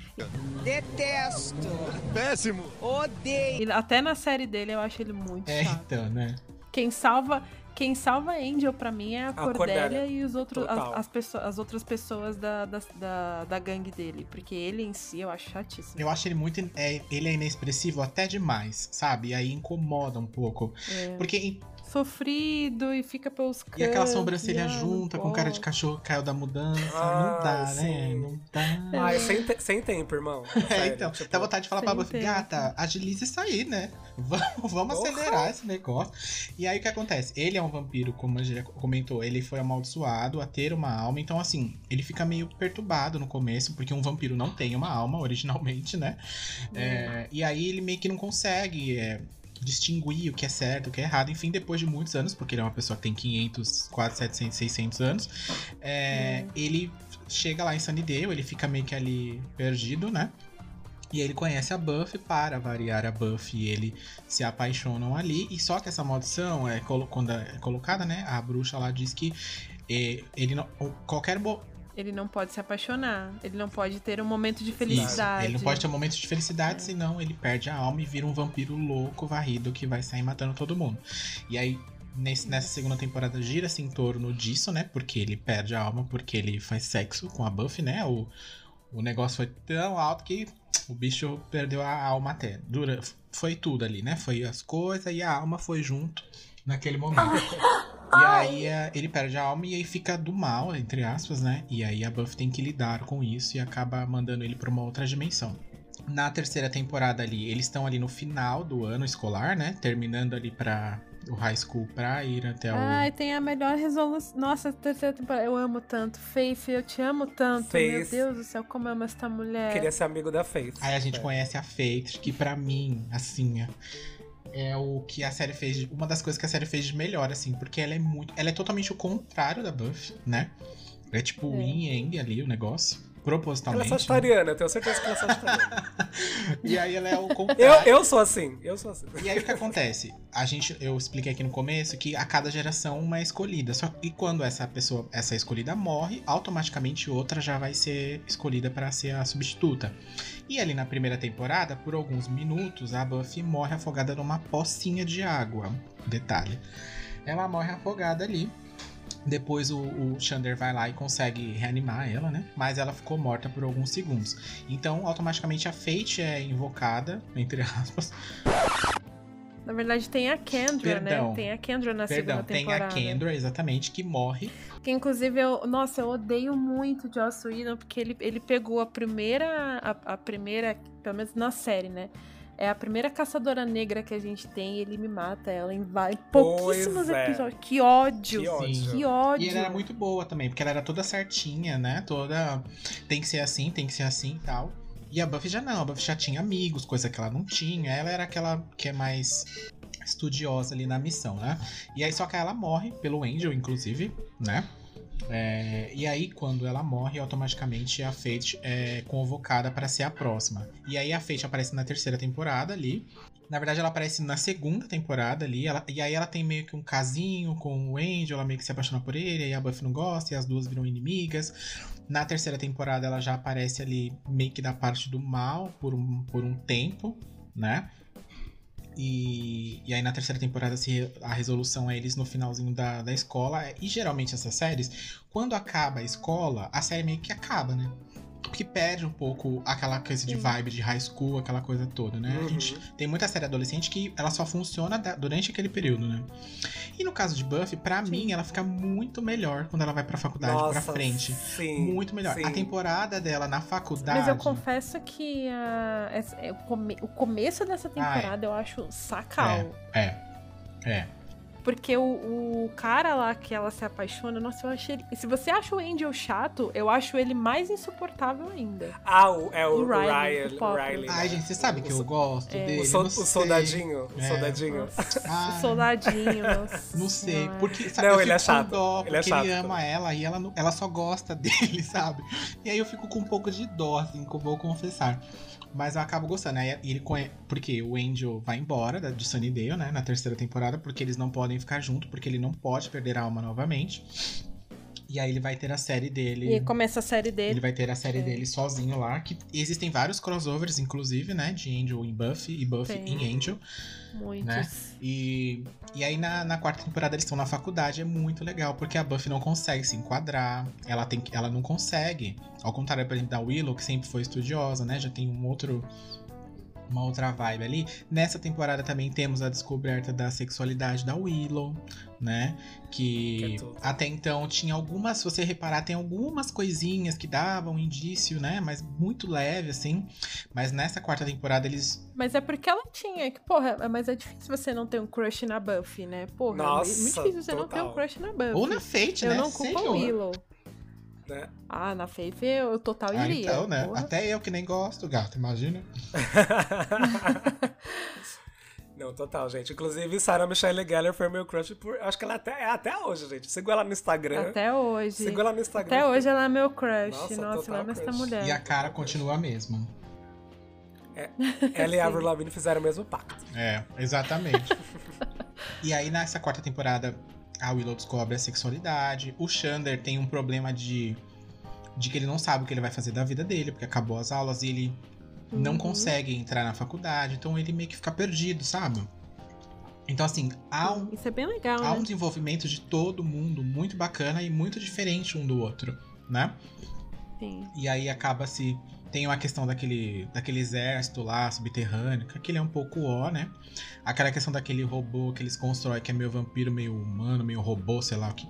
Detesto. Péssimo. Odeio. Ele- até na série dele eu acho ele muito É, chato. então, né? Quem salva. Quem salva Angel pra mim é a, Cordélia, Cordélia. e os outros, as, as, pessoas, as outras pessoas da, da, da, da gangue dele. Porque ele em si eu acho chatíssimo. Eu acho ele muito. É, ele é inexpressivo até demais, sabe? E aí incomoda um pouco. É. Porque. Sofrido e fica pelos cantos. E aquela sobrancelha e, ah, não junta com cara de cachorro que caiu da mudança. Ah, não dá, né? sim. Não dá. Ai, sem, te- sem tempo, irmão. É, Sério, então, tipo, dá vontade de falar pra sem Buffy, tempo. gata, agilize isso aí, né? Vamos, vamos Porra. acelerar esse negócio. E aí o que acontece? Ele é um vampiro, como a já comentou, ele foi amaldiçoado a ter uma alma, então assim, ele fica meio perturbado no começo, porque um vampiro não tem uma alma originalmente, né? É, e aí ele meio que não consegue. é, distinguir o que é certo, o que é errado, enfim, depois de muitos anos, porque ele é uma pessoa que tem 500, quase 700, 600 anos, é, ele chega lá em Sunnydale, ele fica meio que ali perdido, né? E ele conhece a Buffy, para variar a Buffy e ele se apaixonam ali. E só que essa maldição, é, quando é colocada, né? A bruxa lá diz que eh, ele não, qualquer Ele não pode se apaixonar. Ele não pode ter um momento de Isso, felicidade. ele não pode ter um momento de felicidade, senão ele perde a alma e vira um vampiro louco, varrido, que vai sair matando todo mundo. E aí, nesse- nessa segunda temporada, gira-se em torno disso, né? Porque ele perde a alma, porque ele faz sexo com a Buffy, né? O, o negócio foi tão alto que o bicho perdeu a alma até. Dura, foi tudo ali, né? Foi as coisas e a alma foi junto naquele momento. E aí é, ele perde a alma e aí fica do mal, entre aspas, né? E aí a Buffy tem que lidar com isso e acaba mandando ele pra uma outra dimensão. Na terceira temporada ali, eles estão ali no final do ano escolar, né? Terminando ali pra o high school pra ir até o. Ai, tem a melhor resolução. Nossa, terceira temporada. Eu amo tanto. Faith, eu te amo tanto. Meu Faith. Deus do céu, como eu amo esta mulher. Queria ser amigo da Faith. Aí a gente É. conhece a Faith, que pra mim, assim, é- é o que a série fez, uma das coisas que a série fez de melhor, assim, porque ela é muito. Ela é totalmente o contrário da Buffy, né? É tipo É. yin e yang ali o negócio. Ela é Propositalmente. né? sagitariana, eu tenho certeza que ela é sagitariana. E aí ela é o contrário. eu, eu sou assim, eu sou assim. E aí o que acontece? A gente, eu expliquei aqui no começo que a cada geração uma é escolhida. Só que quando essa pessoa, essa escolhida morre, automaticamente outra já vai ser escolhida para ser a substituta. E ali na primeira temporada, por alguns minutos, a Buffy morre afogada numa pocinha de água. Detalhe. Ela morre afogada ali. Depois o, o Xander vai lá e consegue reanimar ela, né? Mas ela ficou morta por alguns segundos. Então, automaticamente a Fate é invocada, entre aspas, Na verdade, tem a Kendra, Perdão. né? Tem a Kendra na Perdão, segunda tem a temporada. Kendra, exatamente, que morre. Que inclusive eu. Nossa, eu odeio muito o Joss Whedon, porque ele, ele pegou a primeira. A, a primeira. Pelo menos na série, né? É a primeira caçadora negra que a gente tem e ele me mata ela em pouquíssimos é. episódios. Que ódio! Que ódio. Que ódio! E ela era muito boa também, porque ela era toda certinha, né? Toda. Tem que ser assim, tem que ser assim e tal. E a Buffy já não, a Buffy já tinha amigos, coisa que ela não tinha. Ela era aquela que é mais estudiosa ali na missão, né? E aí só que ela morre, pelo Angel, inclusive, né? É, e aí, quando ela morre, automaticamente a Fate é convocada para ser a próxima. E aí a Fate aparece na terceira temporada ali. Na verdade, ela aparece na segunda temporada ali. ela- e aí ela tem meio que um casinho com o Angel, ela meio que se apaixona por ele, aí a Buffy não gosta, e as duas viram inimigas. Na terceira temporada, ela já aparece ali meio que da parte do mal por um, por um tempo, né? E, e aí na terceira temporada se, a resolução é eles no finalzinho da, da escola. E geralmente essas séries, quando acaba a escola, a série meio que acaba, né? Porque perde um pouco aquela coisa de Sim. vibe de high school, aquela coisa toda, né? A Uhum. gente tem muita série adolescente que ela só funciona durante aquele período, né? E no caso de Buffy, pra mim, ela fica muito melhor quando ela vai pra faculdade, pra Nossa, frente. Sim. Muito melhor. sim. A temporada dela na faculdade. Mas eu confesso que a- essa- é, o, come- o começo dessa temporada eu acho sacal. É. É. Porque o, o cara lá que ela se apaixona, nossa, eu achei ele. Se você acha o Angel chato, eu acho ele mais insuportável ainda. Ah, o, é o, O Riley, Ryan, o. Riley. Ai, né? gente, você sabe que eu O- gosto É. dele. O, não o soldadinho. O É. soldadinho. Ai, O soldadinho, nossa. Não sei, senhora. porque sabe, Não, eu ele é chato. dó, Ele é porque chato ele ama ela e ela, não- ela só gosta dele, sabe? E aí eu fico com um pouco de dó, assim, que eu vou confessar. Mas eu acabo gostando. Aí ele conhe... Porque o Angel vai embora da- de Sunnydale, né? Na terceira temporada, porque eles não podem ficar junto, porque ele não pode perder a alma novamente. E aí ele vai ter a série dele. E começa a série Ele dele. vai ter a série dele sozinho lá. Que existem vários crossovers, inclusive, né? De Angel em Buffy e Buffy Tem. em Angel. Muitos. né? E, e aí na, na quarta temporada eles estão na faculdade, é muito legal, porque a Buffy não consegue se enquadrar, ela, tem, ela não consegue. Ao contrário, por exemplo, da Willow, que sempre foi estudiosa, né? Já tem um outro. Uma outra vibe ali. Nessa temporada também temos a descoberta da sexualidade da Willow, né? Que Que é até então tinha algumas, se você reparar, tem algumas coisinhas que davam indício, né? Mas muito leve, assim. Mas nessa quarta temporada eles Mas é porque ela tinha, que, porra, mas é difícil você não ter um crush na Buffy, né? Porra, Nossa, é muito difícil você não ter um total. crush na Buffy. Ou na Fate, eu né? não culpo a. Willow. Né? Ah, na Faith eu total Ah, iria. então, né? porra. Até eu que nem gosto, gato, imagina. Não, total, gente. Inclusive, Sarah Michelle Gellar foi meu crush por. Acho que ela até, é até hoje, gente. Sigo ela no Instagram. Até hoje. Sigo ela no Instagram. Até hoje ela é meu crush. Nossa, eu amo essa mulher. E a cara continua a mesma. Ela e a Avril Lavigne fizeram o mesmo pacto. É, exatamente. e aí, nessa quarta temporada, a Willow descobre a sexualidade. O Xander tem um problema de, de que ele não sabe o que ele vai fazer da vida dele, porque acabou as aulas e ele não Uhum. consegue entrar na faculdade. Então ele meio que fica perdido, sabe? Então, assim, há um, Isso é bem legal, há um né? desenvolvimento de todo mundo muito bacana e muito diferente um do outro, né? Sim. E aí acaba se. Tem uma questão daquele, daquele exército lá, subterrâneo, que aquele é um pouco ó, né? Aquela questão daquele robô que eles constroem, que é meio vampiro, meio humano, meio robô, sei lá o que.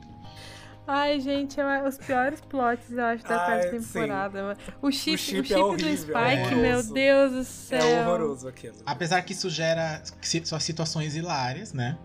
Ai, gente, eu- os piores plots, eu acho, da quarta temporada. O chip, o chip chip, é do horrível, Spike, é meu. Deus do céu. É horroroso aquilo. Apesar que isso gera só situações hilárias, né?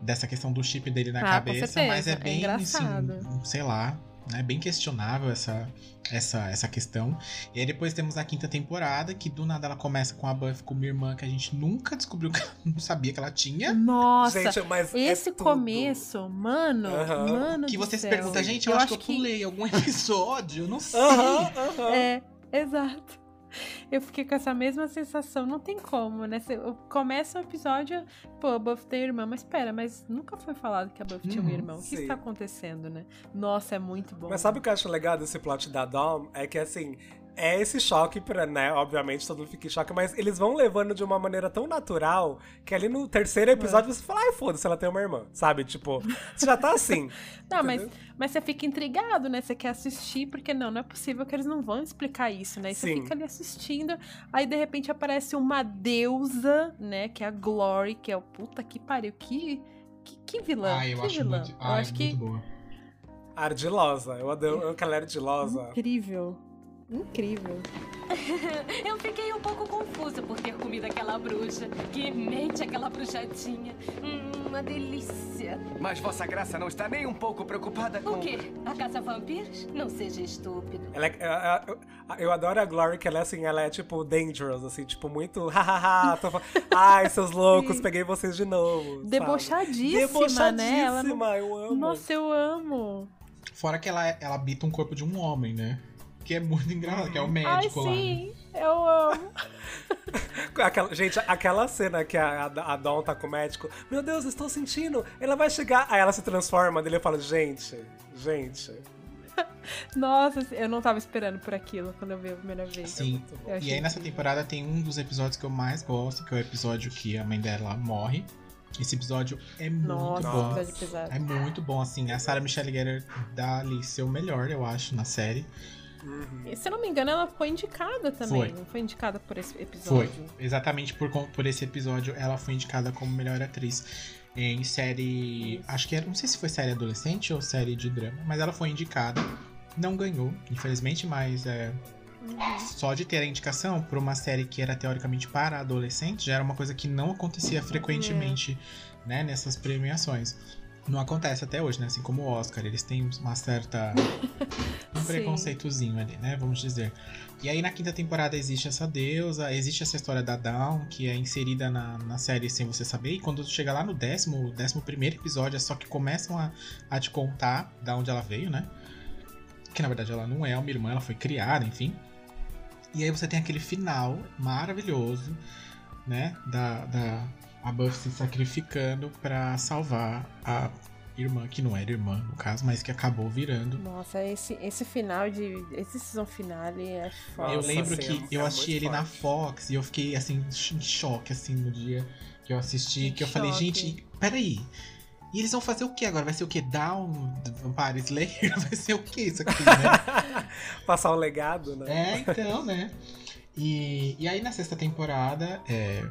Dessa questão do chip dele na Ah, cabeça, mas é é bem, engraçado. assim, sei lá. Né? Bem questionável essa, essa, essa questão. E aí depois temos a quinta temporada, que do nada ela começa com a Buffy com uma irmã que a gente nunca descobriu que ela não sabia que ela tinha. Nossa, Gente, mas é esse tudo. começo, mano, Aham. mano Que do você se céu. pergunta, gente, eu, acho que eu pulei algum episódio, eu não sei. Aham, aham. É, exato. Eu fiquei com essa mesma sensação, não tem como, né? Começa o episódio, pô, a Buffy tem irmã, mas espera, mas nunca foi falado que a Buffy tinha um Uhum, irmão. O que está acontecendo, né? Nossa, é muito bom. Mas sabe o que eu acho legal desse plot da Dom? É que assim, é esse choque pra, né? Obviamente todo mundo fica em choque, mas eles vão levando de uma maneira tão natural que ali no terceiro episódio você fala, ai, foda-se, ela tem uma irmã. Sabe? Tipo, você já tá assim. Não, mas, entendeu? mas você fica intrigado, né? Você quer assistir, porque não, não é possível que eles não vão explicar isso, né? E você Sim. fica ali assistindo, aí de repente aparece uma deusa, né? Que é a Glory, que é o puta que pariu, que, que, que vilã, Ah, eu que acho vilã. muito, eu é acho que muito boa. Ardilosa. Eu adoro que ela é ardilosa. incrível, incrível. Eu fiquei um pouco confusa por ter comido aquela bruxa. Que mente aquela bruxa tinha. Hum, uma delícia. Mas Vossa Graça não está nem um pouco preocupada com. O quê? A caça vampiros? Não seja estúpido. Ela é- eu, eu- eu adoro a Glory, que ela é assim, ela é tipo dangerous, assim, tipo, muito hahaha. tô Ai, seus loucos, Sim. peguei vocês de novo. Debochadíssima, Debochadíssima, né? Ela eu amo. Nossa, eu amo. Fora que ela, ela habita um corpo de um homem, né? Que é muito engraçado, que é o Ai, médico lá. né? sim, eu amo. Aquela- gente, aquela cena que a, a, a Dawn tá com o médico, meu Deus, estou sentindo, ela vai chegar. Aí ela se transforma, dele fala, gente, gente. Nossa, eu não tava esperando por aquilo quando eu vi a primeira vez. Sim. muito E aí nessa temporada tem um dos episódios que eu mais gosto, que é o episódio que a mãe dela morre. Esse episódio é muito Nossa, bom. episódio pesado. É muito bom, assim. A Sarah Michelle Gellar dá ali seu melhor, eu acho, na série. Uhum. Se eu não me engano, ela foi indicada também. Foi. Não foi indicada por esse Foi. episódio. Exatamente por, por esse episódio, ela foi indicada como melhor atriz em série. Acho que era. Não sei se foi série adolescente ou série de drama, mas ela foi indicada. Não ganhou, infelizmente, mas é, Uhum. só de ter a indicação por uma série que era teoricamente para adolescentes já era uma coisa que não acontecia frequentemente né, nessas premiações. Não acontece até hoje, né? Assim como o Oscar, eles têm uma certa. um preconceitozinho ali, né? Vamos dizer. E aí na quinta temporada existe essa deusa, existe essa história da Dawn, que é inserida na, na série sem você saber. E quando chega lá no décimo, décimo primeiro episódio, é só que começam a, a te contar da onde ela veio, né? Que na verdade ela não é uma irmã, ela foi criada, enfim. E aí você tem aquele final maravilhoso, né? Da, da a Buffy se sacrificando pra salvar a irmã, que não era irmã no caso, mas que acabou virando. Nossa, esse, esse final de. Esse season finale é foda. eu lembro assim, que é- eu é assisti muito ele na forte. Fox e eu fiquei assim, em choque, assim, no dia que eu assisti, Em que eu falei, choque. gente, peraí. E eles vão fazer o que agora? Vai ser o que? Down Vampire Slayer? Vai ser o que isso aqui, né? Passar o legado, né? É, então, né? E, e aí na sexta temporada, é,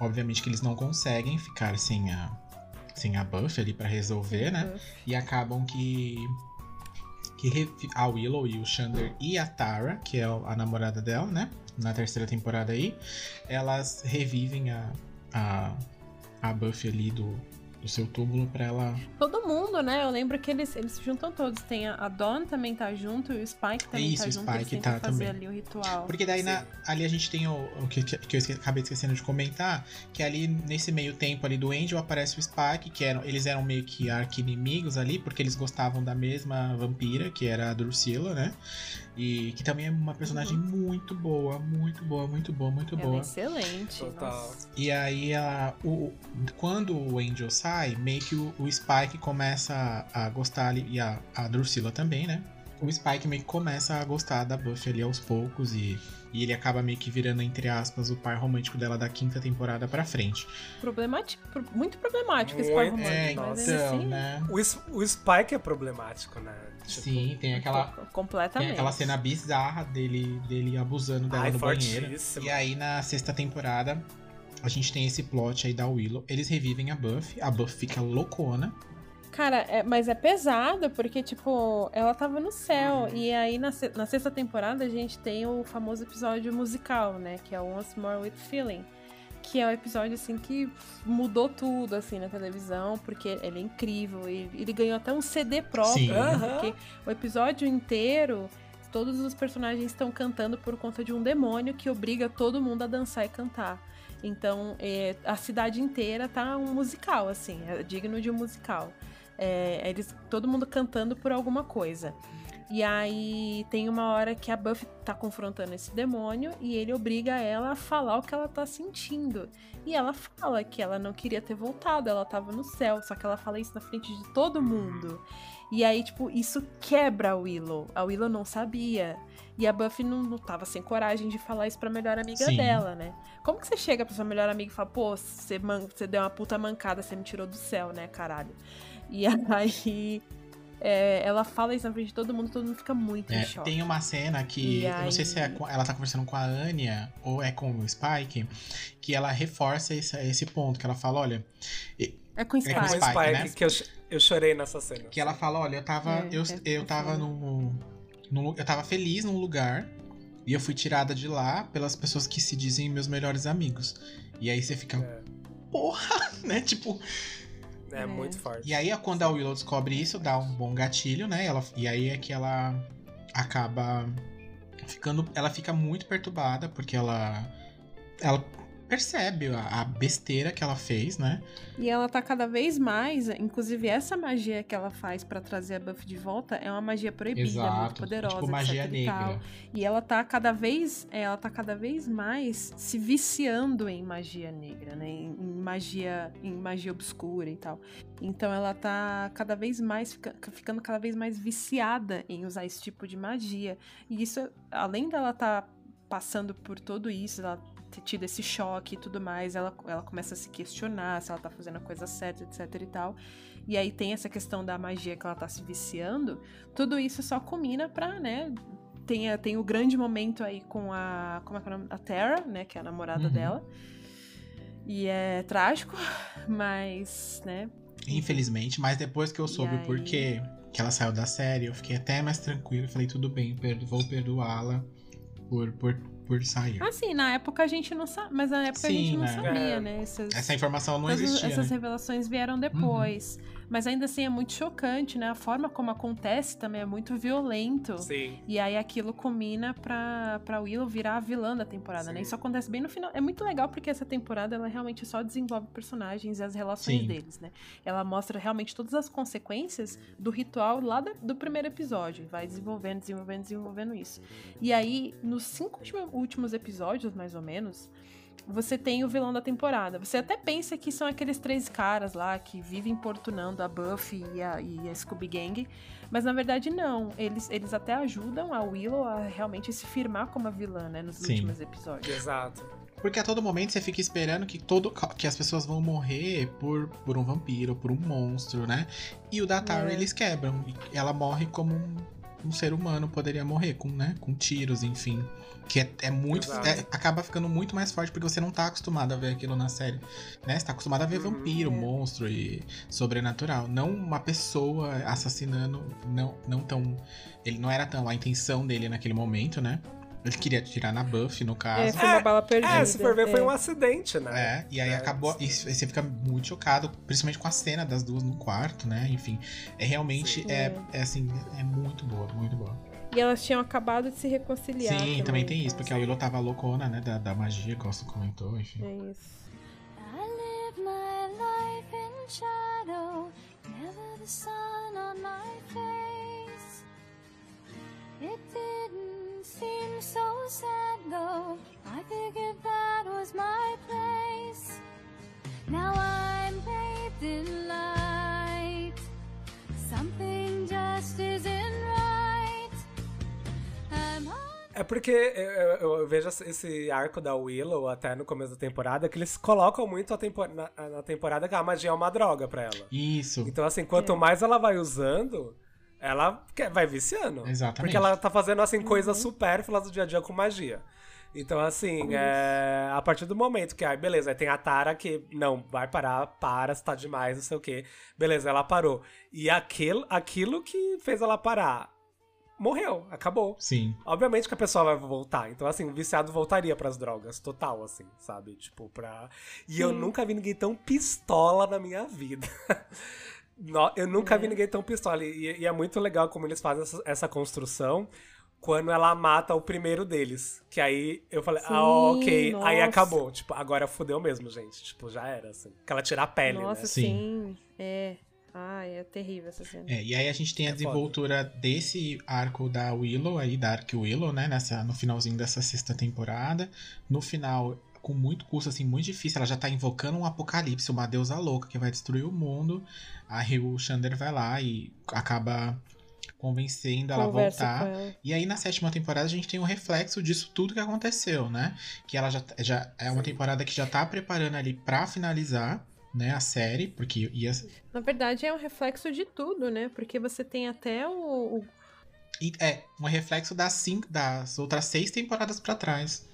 obviamente que eles não conseguem ficar sem a, sem a Buffy ali pra resolver, né? E acabam que, que a Willow e o Xander e a Tara, que é a namorada dela, né? Na terceira temporada aí, elas revivem a, a, a Buffy ali do, do seu túmulo pra ela. Todo mundo, né? Eu lembro que eles, eles se juntam todos. Tem a, a Dawn também tá junto e o Spike também Isso, tá o junto. eles Spike tentam tá fazer também. ali o ritual. Porque daí na- ali a gente tem o, o que, que eu esque- acabei esquecendo de comentar, que ali nesse meio tempo ali do Angel aparece o Spike, que eram, eles eram meio que arqui-inimigos ali, porque eles gostavam da mesma vampira, que era a Drusilla, né? E que também é uma personagem muito boa, muito boa, muito boa, muito Ela é boa. excelente. Total. nossa. E aí, a, o, quando o Angel sai, meio que o, o Spike começa a, gostar ali, e a, a Drusilla também, né? O Spike meio que começa a gostar da Buffy ali aos poucos e, e ele acaba meio que virando, entre aspas, o par romântico dela da quinta temporada pra frente. Problemático, pro- muito problemático esse par Muito, romântico. É, então, assim, né? O, o Spike é problemático, né? Tipo, Sim, tem aquela, co- completamente. tem aquela cena bizarra dele, dele abusando dela Ai, no banheiro. E aí, na sexta temporada, a gente tem esse plot aí da Willow. Eles revivem a Buffy, a Buffy fica loucona. Cara, é- mas é pesado, porque, tipo, ela tava no céu. Uhum. E aí, na, na sexta temporada, a gente tem o famoso episódio musical, né? Que é o Once More With Feeling. que é o episódio assim que mudou tudo assim na televisão, porque ele é incrível, ele, ele ganhou até um CD próprio, Sim. né? Aham. porque o episódio inteiro todos os personagens estão cantando por conta de um demônio que obriga todo mundo a dançar e cantar. Então, é, a cidade inteira tá um musical, assim, é digno de um musical. É, eles, todo mundo cantando por alguma coisa. E aí tem uma hora que a Buffy tá confrontando esse demônio e ele obriga ela a falar o que ela tá sentindo. E ela fala que ela não queria ter voltado, ela tava no céu, só que ela fala isso na frente de todo mundo. E aí, tipo, isso quebra a Willow. A Willow não sabia. E a Buffy não, não tava sem coragem de falar isso pra melhor amiga Sim. dela, né? Como que você chega pra sua melhor amiga e fala, pô, você, man- você deu uma puta mancada, você me tirou do céu, né, caralho? E aí. é, ela fala isso na frente de todo mundo, todo mundo fica muito É, em choque. tem uma cena que E eu não sei se é aí- ela tá conversando com a Anya ou é com o Spike, que ela reforça esse, esse ponto, que ela fala, olha, É com É com Spike. O Spike, Spike, né? que eu, eu chorei nessa cena. que ela fala, olha, eu tava É, eu, é, eu é tava foda. No, eu tava feliz num lugar e eu fui tirada de lá pelas pessoas que se dizem meus melhores amigos. E aí você fica, É, porra, né? Tipo, é É. muito forte. E aí, quando a Willow descobre isso, dá um bom gatilho, né? Ela, e aí é que ela acaba ficando. Ela fica muito perturbada, porque ela. Ela percebe a, a besteira que ela fez, né? E ela tá cada vez mais, inclusive essa magia que ela faz pra trazer a Buffy de volta é uma magia proibida, muito poderosa, tipo magia etc e tal. negra. E ela tá cada vez, é, ela tá cada vez mais se viciando em magia negra, né? Em, em magia, em magia obscura e tal. Então ela tá cada vez mais fica- ficando cada vez mais viciada em usar esse tipo de magia. E isso, além dela tá passando por tudo isso, ela ter tido esse choque e tudo mais, ela, ela começa a se questionar se ela tá fazendo a coisa certa, etc e tal. E aí tem essa questão da magia que ela tá se viciando. Tudo isso só culmina pra, né, tem, a- tem o grande momento aí com a. Como é que é o nome? A Terra, né? Que é a namorada Uhum. dela. E é trágico, mas, né? Infelizmente, mas depois que eu soube aí? por que que ela saiu da série, eu fiquei até mais tranquilo. Falei, tudo bem, perdo- vou perdoá-la por, por, por sair. Assim, na época a gente não sabe. Mas na época a gente Sim, não né? sabia, É. né? Essas, Essa informação não essas- existia, essas né? revelações vieram depois. Mas ainda assim é muito chocante, né? A forma como acontece também é muito violento. Sim. E aí aquilo combina pra, pra Willow virar a vilã da temporada, né? Sim. Isso acontece bem no final. É muito legal porque essa temporada ela realmente só desenvolve personagens e as relações Sim. deles, né? Ela mostra realmente todas as consequências do ritual lá da- do primeiro episódio. Vai desenvolvendo, desenvolvendo, desenvolvendo isso. E aí, nos cinco últimos episódios, mais ou menos, você tem o vilão da temporada. Você até pensa que são aqueles três caras lá que vivem importunando a Buffy e a, e a Scooby Gang, mas na verdade não. Eles, eles até ajudam a Willow a realmente se firmar como a vilã, né, nos Sim. últimos episódios. Exato. Porque a todo momento você fica esperando que todo que as pessoas vão morrer por, por um vampiro, por um monstro, né? E o da Tara É. eles quebram. E ela morre como um, um ser humano poderia morrer, com, né? com tiros, enfim. Que é, é muito. É- acaba ficando muito mais forte porque você não tá acostumado a ver aquilo na série. Né? Você tá acostumado a ver Uhum. vampiro, É. monstro e sobrenatural. Não uma pessoa assassinando. Não, não tão. Ele não era tão a intenção dele naquele momento, né? Ele queria tirar na Buffy, no É, caso. foi uma bala perdida. É, se for ver, foi é. um acidente, né? É, e aí É, acabou. E você fica muito chocado, principalmente com a cena das duas no quarto, né? Enfim, é realmente. Sim. É, é assim, é muito boa, muito boa. E elas tinham acabado de se reconciliar. Sim, também tem isso, porque a Willow tava loucona, né? Da, da magia, que o Austin comentou, enfim. É isso. I live my life in shadow, never the sun on my face. It didn't seem so sad though. I figured that was my place. Now I'm bathed in light. É porque eu, eu- vejo esse arco da Willow até no começo da temporada que eles colocam muito a tempo- na, na temporada que a magia é uma droga pra ela. Isso. Então, assim, quanto mais ela vai usando, ela vai viciando. Exatamente. Porque ela tá fazendo, assim, coisas supérfluas do dia a dia com magia. Então, assim, é, a partir do momento que, ai, beleza, aí tem a Tara que, não, vai parar, para, se tá demais, não sei o quê. Beleza, ela parou. E aquilo, aquilo que fez ela parar morreu, acabou. Sim. Obviamente que a pessoa vai voltar. Então, assim, o viciado voltaria pras drogas, total, assim, sabe? Tipo, pra. E eu Sim. nunca vi ninguém tão pistola na minha vida. Eu nunca vi É. ninguém tão pistola. E, e é muito legal como eles fazem essa, essa construção quando ela mata o primeiro deles. Que aí eu falei, Sim, ah, ok. Aí nossa. acabou. Tipo, agora fudeu mesmo, gente. Tipo, já era, assim. Que ela tira a pele, Nossa, né? Sim. sim. É. Ai, é terrível essa cena. É, e aí a gente tem a É foda. desenvoltura desse arco da Willow aí, da Ark Willow, né? Nessa, no finalzinho dessa sexta temporada. No final, com muito custo, assim, muito difícil. Ela já tá invocando um apocalipse, uma deusa louca que vai destruir o mundo. Aí o Xander vai lá e acaba convencendo ela a voltar. ela. E aí na sétima temporada a gente tem um reflexo disso tudo que aconteceu, né? Que ela já, já é uma temporada que já tá preparando ali pra finalizar, né, a série, porque ia Na verdade, é um reflexo de tudo, né? Porque você tem até o. o- é um reflexo das cinco, das outras seis temporadas pra trás.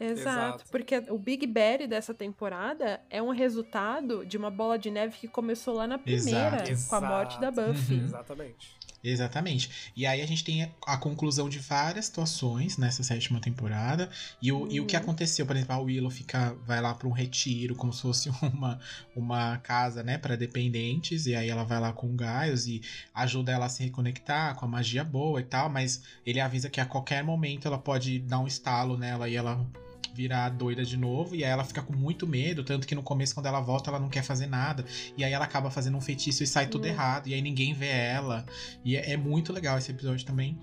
Exato. Exato. Porque o Big Bad dessa temporada é um resultado de uma bola de neve que começou lá na primeira, Exato. com a morte da Exato. Buffy. Uhum. Exatamente. Exatamente. E aí a gente tem a conclusão de várias situações nessa sétima temporada. E o, e o que Uhum. aconteceu, por exemplo, a Willow fica, vai lá para um retiro, como se fosse uma, uma casa, né, para dependentes. E aí ela vai lá com o Giles e ajuda ela a se reconectar com a magia boa e tal. Mas ele avisa que a qualquer momento ela pode dar um estalo nela e ela virar doida de novo, e aí ela fica com muito medo, tanto que no começo, quando ela volta, ela não quer fazer nada, e aí ela acaba fazendo um feitiço e sai tudo Hum. errado, e aí ninguém vê ela, e é, é muito legal esse episódio também.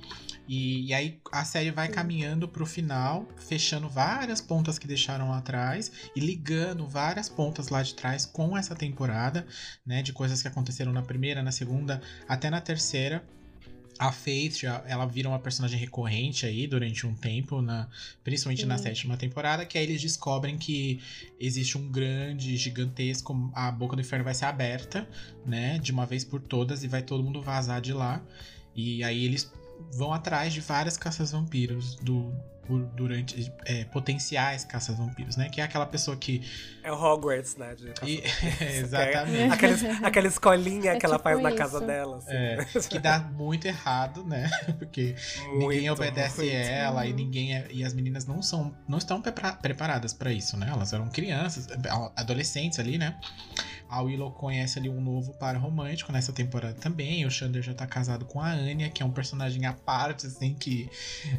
E, e aí a série vai caminhando pro final, fechando várias pontas que deixaram lá atrás e ligando várias pontas lá de trás com essa temporada, né? De coisas que aconteceram na primeira, na segunda, até na terceira. A Faith, já- ela vira uma personagem recorrente aí durante um tempo, na, principalmente na Sim. sétima temporada, que aí eles descobrem que existe um grande, gigantesco. A boca do inferno vai ser aberta, né? De uma vez por todas, e vai todo mundo vazar de lá. E aí eles vão atrás de várias caças-vampiros do. Por- durante é, potenciais caças-vampiros, né? Que é aquela pessoa que. É o Hogwarts, né? de E- caça- exatamente. Aqueles, aquela escolinha É que ela tipo faz na isso. casa dela. assim. É, que dá muito errado, né? Porque ninguém Muito, obedece muito. ela e ninguém é- e as meninas não são não estão prepara- preparadas pra isso, né? Elas eram crianças, adolescentes ali, né? A Willow conhece ali um novo par romântico nessa temporada também. O Xander já tá casado com a Anya, que é um personagem à parte, assim, que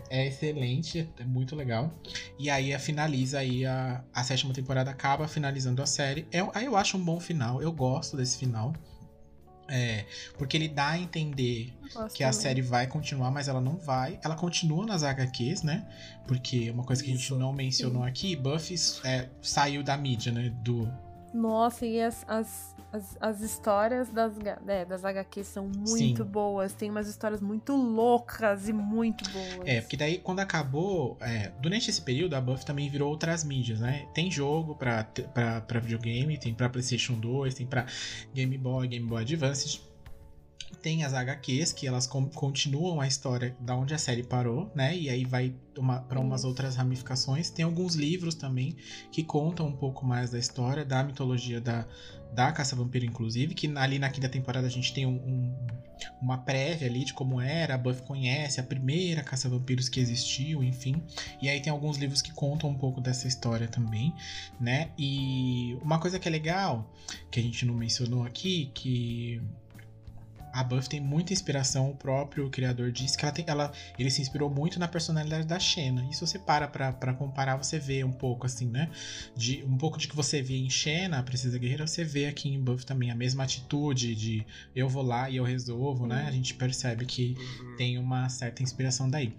é excelente, é muito legal. E aí a- finaliza aí a, a sétima temporada, acaba finalizando a série. Eu, aí eu acho um bom final, eu gosto desse final. É, porque ele dá a entender que a também. série vai continuar, mas ela não vai. Ela continua nas HQs, né? Porque uma coisa que a gente Isso. não mencionou aqui, Buffy é, saiu da mídia, né? Do, Nossa, e as, as, as, as histórias das, é, das HQs são muito Sim. boas. Tem umas histórias muito loucas e muito boas. É, porque daí quando acabou, é, durante esse período a Buffy também virou outras mídias, né? Tem jogo pra, pra, pra videogame, tem pra PlayStation 2, tem pra Game Boy, Game Boy Advance. Tem as HQs, que elas continuam a história da onde a série parou, né? E aí vai uma, para umas outras ramificações. Tem alguns livros também que contam um pouco mais da história, da mitologia da, da Caça-Vampiro, inclusive. Que ali na quinta temporada a gente tem um- um, uma prévia ali de como era. A Buffy conhece a primeira Caça-Vampiros que existiu, enfim. E aí tem alguns livros que contam um pouco dessa história também, né? E uma coisa que é legal, que a gente não mencionou aqui, que a Buffy tem muita inspiração, o próprio criador disse que ela tem, ela, ele se inspirou muito na personalidade da Xena. E se você para pra, pra comparar, você vê um pouco assim, né? De, um pouco de que você vê em Xena, a Princesa Guerreira, você vê aqui em Buffy também a mesma atitude de eu vou lá e eu resolvo, né? A gente percebe que Uhum. tem uma certa inspiração daí.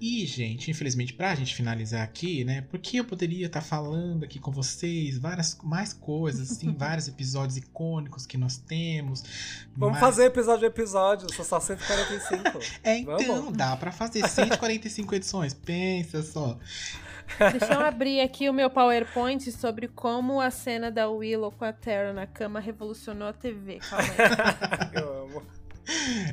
E, gente, infelizmente, pra gente finalizar aqui, né? Porque eu poderia estar falando aqui com vocês várias mais coisas, assim, vários episódios icônicos que nós temos. Vamos mas- fazer episódio a episódio, são só 145. É, então, Vamos. dá pra fazer 145 edições, pensa só. Deixa eu abrir aqui o meu PowerPoint sobre como a cena da Willow com a Terra na cama revolucionou a TV. Calma aí. Eu amo.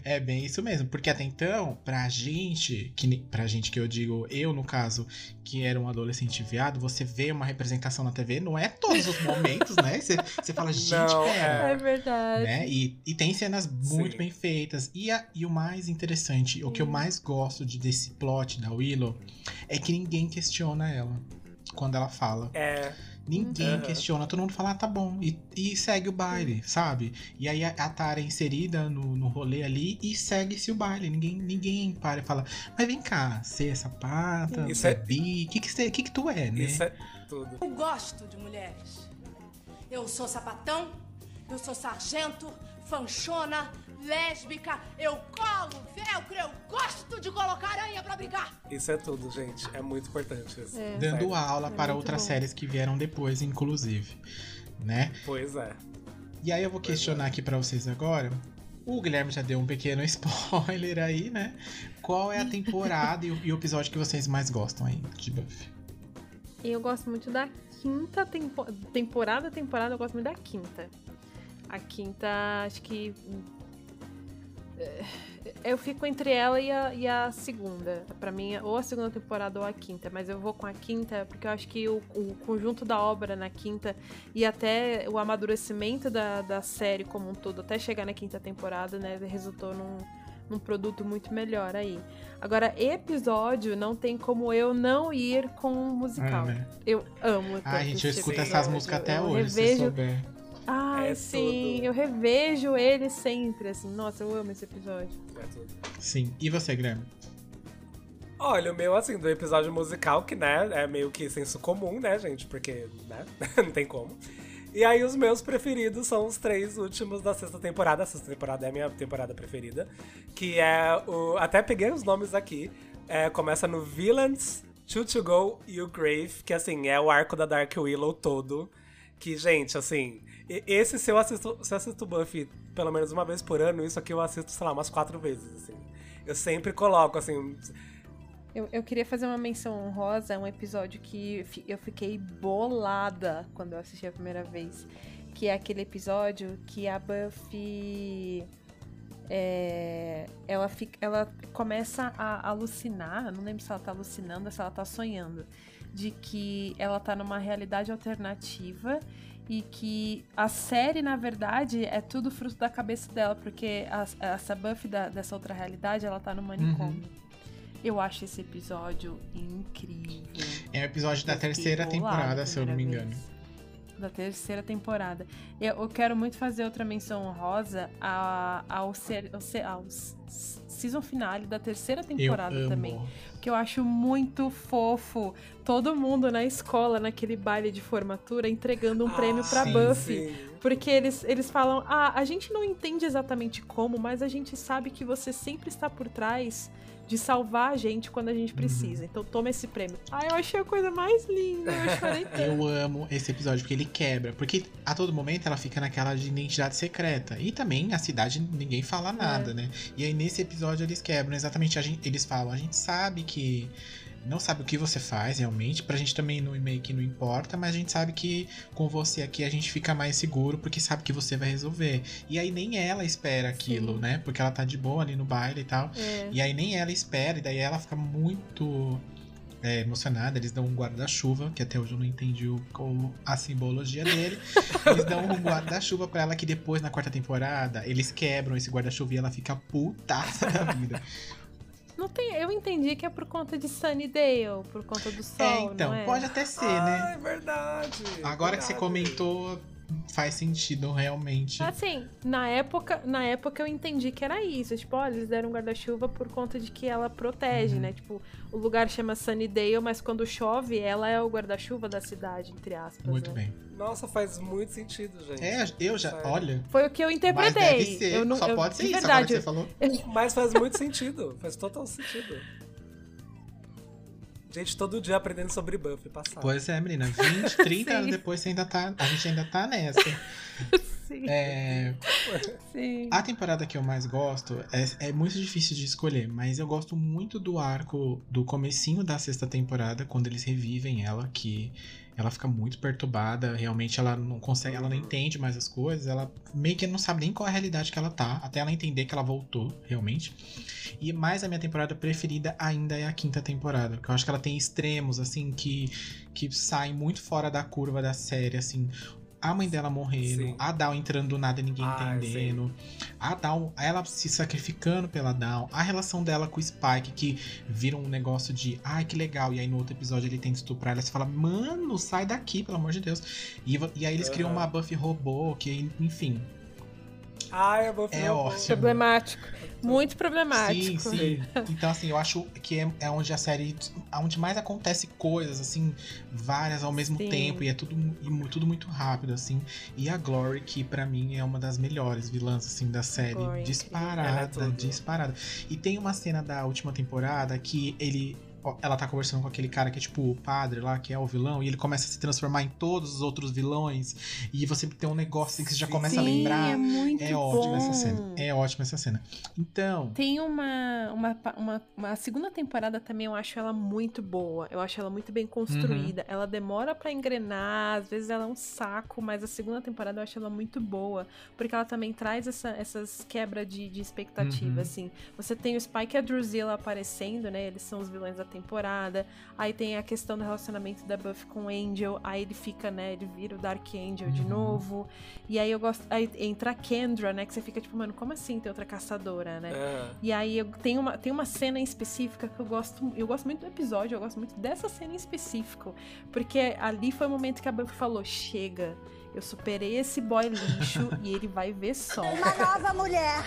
É bem isso mesmo, porque até então, pra gente, que pra gente que eu digo, eu no caso, que era um adolescente viado, você vê uma representação na TV, não é todos os momentos, né? Você, você fala, gente, Não, pera. É verdade. Né? E, e tem cenas muito Sim. bem feitas. E, a- e o mais interessante, o que eu mais gosto de, desse plot da Willow, é que ninguém questiona ela quando ela fala. É. Ninguém Aham. questiona, todo mundo fala, ah, tá bom. E, e segue o baile, sabe? E aí a, a Tara é inserida no, no rolê ali e segue-se o baile. Ninguém, ninguém para e fala, mas vem cá, você é sapata, você é é- bi, o que, que, que, que tu é, né? Isso é tudo. Eu gosto de mulheres. Eu sou sapatão, eu sou sargento, fanchona, lésbica, eu colo, velcro, eu gosto de colocar aranha pra brigar. Isso é tudo, gente. É muito importante isso. É. Dando aula É para outras bom. séries que vieram depois, inclusive. Né? Pois é. E aí eu vou questionar aqui pra vocês agora. O Guilherme já deu um pequeno spoiler aí, né? Qual é a temporada e, o, e o episódio que vocês mais gostam aí de Buffy? Eu gosto muito da quinta tempo... temporada. Temporada, eu gosto muito da quinta. A quinta, acho que. Eh, Eu fico entre ela e a, e a segunda. Pra mim, ou a segunda temporada ou a quinta. Mas eu vou com a quinta porque eu acho que o, o conjunto da obra na quinta e até o amadurecimento da, da série como um todo, até chegar na quinta temporada, né, resultou num, num produto muito melhor aí. Agora, episódio, não tem como eu não ir com um musical. Ah, né? Eu amo. Ai, gente, eu escuto essas músicas até Eu hoje, se revejo- souber. Ai, É sim, tudo. eu revejo ele sempre, assim. Nossa, eu amo esse episódio. É tudo. Sim. E você, Guilherme? Olha, o meu, assim, do episódio musical, que, né, é meio que senso comum, né, gente? Porque, né, não tem como. E aí, os meus preferidos são os três últimos da sexta temporada. A sexta temporada é a minha temporada preferida. Que é o... Até peguei os nomes aqui. É, começa no Villains, Two to Go e o Grave, que, assim, é o arco da Dark Willow todo. Que, gente, assim, esse se eu assisto, se eu assisto Buffy pelo menos uma vez por ano, isso aqui eu assisto, sei lá, umas quatro vezes, assim. Eu sempre coloco, assim, Eu, eu queria fazer uma menção honrosa a um episódio que eu fiquei bolada quando eu assisti a primeira vez. Que é aquele episódio que a Buffy. é, ela, fica, ela começa a alucinar, não lembro se ela tá alucinando ou se ela tá sonhando, de que ela tá numa realidade alternativa e que a série, na verdade, é tudo fruto da cabeça dela, porque a- essa Buffy da- dessa outra realidade, ela tá no manicômio. Eu acho esse episódio incrível. É o episódio da terceira temporada, se eu não me engano. vez. Da terceira temporada. Eu, eu quero muito fazer outra menção honrosa ao, ser, ao, ser- ao season finale da terceira temporada eu amo. também. Que eu acho muito fofo. Todo mundo na escola, naquele baile de formatura, entregando um prêmio pra sim, Buffy. sim. Porque eles, eles falam: ah, a gente não entende exatamente como, mas a gente sabe que você sempre está por trás de salvar a gente quando a gente Uhum. precisa. Então toma esse prêmio. Ah, eu achei a coisa mais linda. Eu chorei tanto. Eu amo esse episódio porque ele quebra. Porque a todo momento ela fica naquela de identidade secreta. E também a cidade ninguém fala nada, né? E aí nesse episódio eles quebram exatamente. A gente, eles falam: a gente sabe que. Não sabe o que você faz realmente. Pra gente também no meio que não importa, mas a gente sabe que com você aqui a gente fica mais seguro porque sabe que você vai resolver. E aí nem ela espera aquilo, Sim. né? Porque ela tá de boa ali no baile e tal. É. E aí nem ela espera, e daí ela fica muito é, emocionada. Eles dão um guarda-chuva, que até hoje eu não entendi o, a simbologia dele. Eles dão um guarda-chuva pra ela, que depois, na quarta temporada, eles quebram esse guarda-chuva e ela fica putaça da vida. Não tem, eu entendi que é por conta de Sunnydale, por conta do sol, é, então, não é? pode até ser, Ah, né? é verdade. Agora que você verdade. comentou, faz sentido realmente. Assim, na época, na época eu entendi que era isso. Tipo, olha, eles deram um guarda-chuva por conta de que ela protege, Uhum. né? Tipo, o lugar chama Sunnydale, mas quando chove, ela é o guarda-chuva da cidade, entre aspas. Muito né? bem. Nossa, faz muito sentido, gente. É, eu já, Sério. olha. Foi o que eu Mas interpretei. deve ser, eu não, só eu- pode ser isso agora verdade. que você falou. Mas faz muito sentido. Faz total sentido. Gente, todo dia aprendendo sobre Buffy passado. Pois é, menina. 20, 30 Sim. anos depois você ainda tá. A gente ainda tá nessa. Sim. É, Sim. a temporada que eu mais gosto é, é muito difícil de escolher, mas eu gosto muito do arco do comecinho da sexta temporada, quando eles revivem ela, que ela fica muito perturbada, realmente ela não consegue, ela não entende mais as coisas, ela meio que não sabe nem qual é a realidade que ela tá, até ela entender que ela voltou, realmente. E mais a minha temporada preferida ainda é a quinta temporada, que eu acho que ela tem extremos, assim, que, que saem muito fora da curva da série, assim. A mãe dela morrendo, Sim. a Dal entrando do nada e ninguém Ah, entendendo, a Dal, ela se sacrificando pela Dal, a relação dela com o Spike, que vira um negócio de ai que legal, e aí no outro episódio ele tenta estuprar ela, você fala, mano, sai daqui, pelo amor de Deus. E, e aí eles criam Aham. uma Buffy robô, que, enfim, Ai, eu vou é ótimo. Problemático. Muito problemático. Sim, sim. Então, assim, eu acho que é, é onde a série. onde mais acontece coisas, assim, várias ao mesmo Sim. tempo. E é tudo, e tudo muito rápido, assim. E a Glory, que pra mim é uma das melhores vilãs, assim, da série. Glory é é disparada, tudo. disparada. E tem uma cena da última temporada que ele. Ela tá conversando com aquele cara que é tipo o padre lá, que é o vilão, e ele começa a se transformar em todos os outros vilões. E você tem um negócio que você já começa a Sim, lembrar. é muito É ótima essa cena. É ótima essa cena. Então. Tem uma, uma, uma, uma segunda temporada também, eu acho ela muito boa. Eu acho ela muito bem construída. Uhum. Ela demora pra engrenar, às vezes ela é um saco, mas a segunda temporada eu acho ela muito boa. Porque ela também traz essa- essas quebras de, de expectativa, Uhum. assim. Você tem o Spike e a Drusilla aparecendo, né? Eles são os vilões da temporada. Aí tem a questão do relacionamento da Buffy com o Angel. Aí ele fica, né? Ele vira o Dark Angel de Uhum. novo. E aí eu gosto. Aí entra a Kendra, né? Que você fica tipo, mano, como assim tem outra caçadora, né? Ah, E aí eu tenho uma, tem uma cena em específica que eu gosto. Eu gosto muito do episódio, eu gosto muito dessa cena em específico. Porque ali foi o momento que a Buffy falou: chega, eu superei esse boy lixo e ele vai ver só. Uma nova mulher.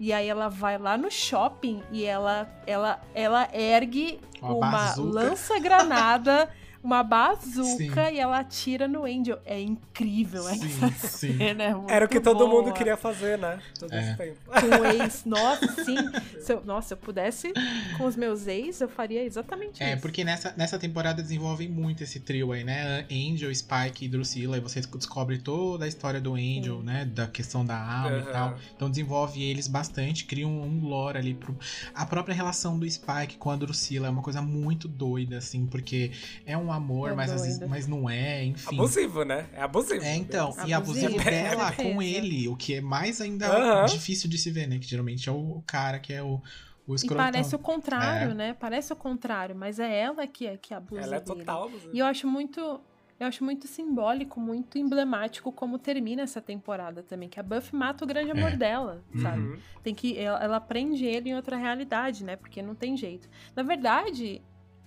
E aí ela vai lá no shopping e ela ela ela ergue Uma uma, lança-granada, uma bazuca Sim. e ela atira no Angel. É incrível Sim, essa sim. cena. é muito Era o que todo mundo boa. queria fazer, né? Todo É. esse tempo. Com o ex, nossa, sim. Se eu, nossa, se eu pudesse com os meus ex, eu faria exatamente É, isso. porque nessa, nessa temporada desenvolvem muito esse trio aí, né? Angel, Spike e Drusilla. E você descobre toda a história do Angel, Sim. né? Da questão da alma e Aham. tal. Então desenvolve eles bastante, cria um, um lore ali pro. A própria relação do Spike com a Drusilla é uma coisa muito doida, assim, porque é um amor, É mas às vezes mas não é, enfim. Abusivo, né? É abusivo. É, então, e abusivo Abusivo. dela É com ele, o que é mais ainda Aham. difícil de se ver, né? Que geralmente é o cara que é o, o E parece o contrário, É. né? Parece o contrário, mas é ela que é que abusa Ela é dele. total abusiva. E eu acho muito. Eu acho muito simbólico, muito emblemático como termina essa temporada também. Que a Buffy mata o grande amor É. dela, sabe? Uhum. Tem que. Ela, ela prende ele em outra realidade, né? Porque não tem jeito. Na verdade,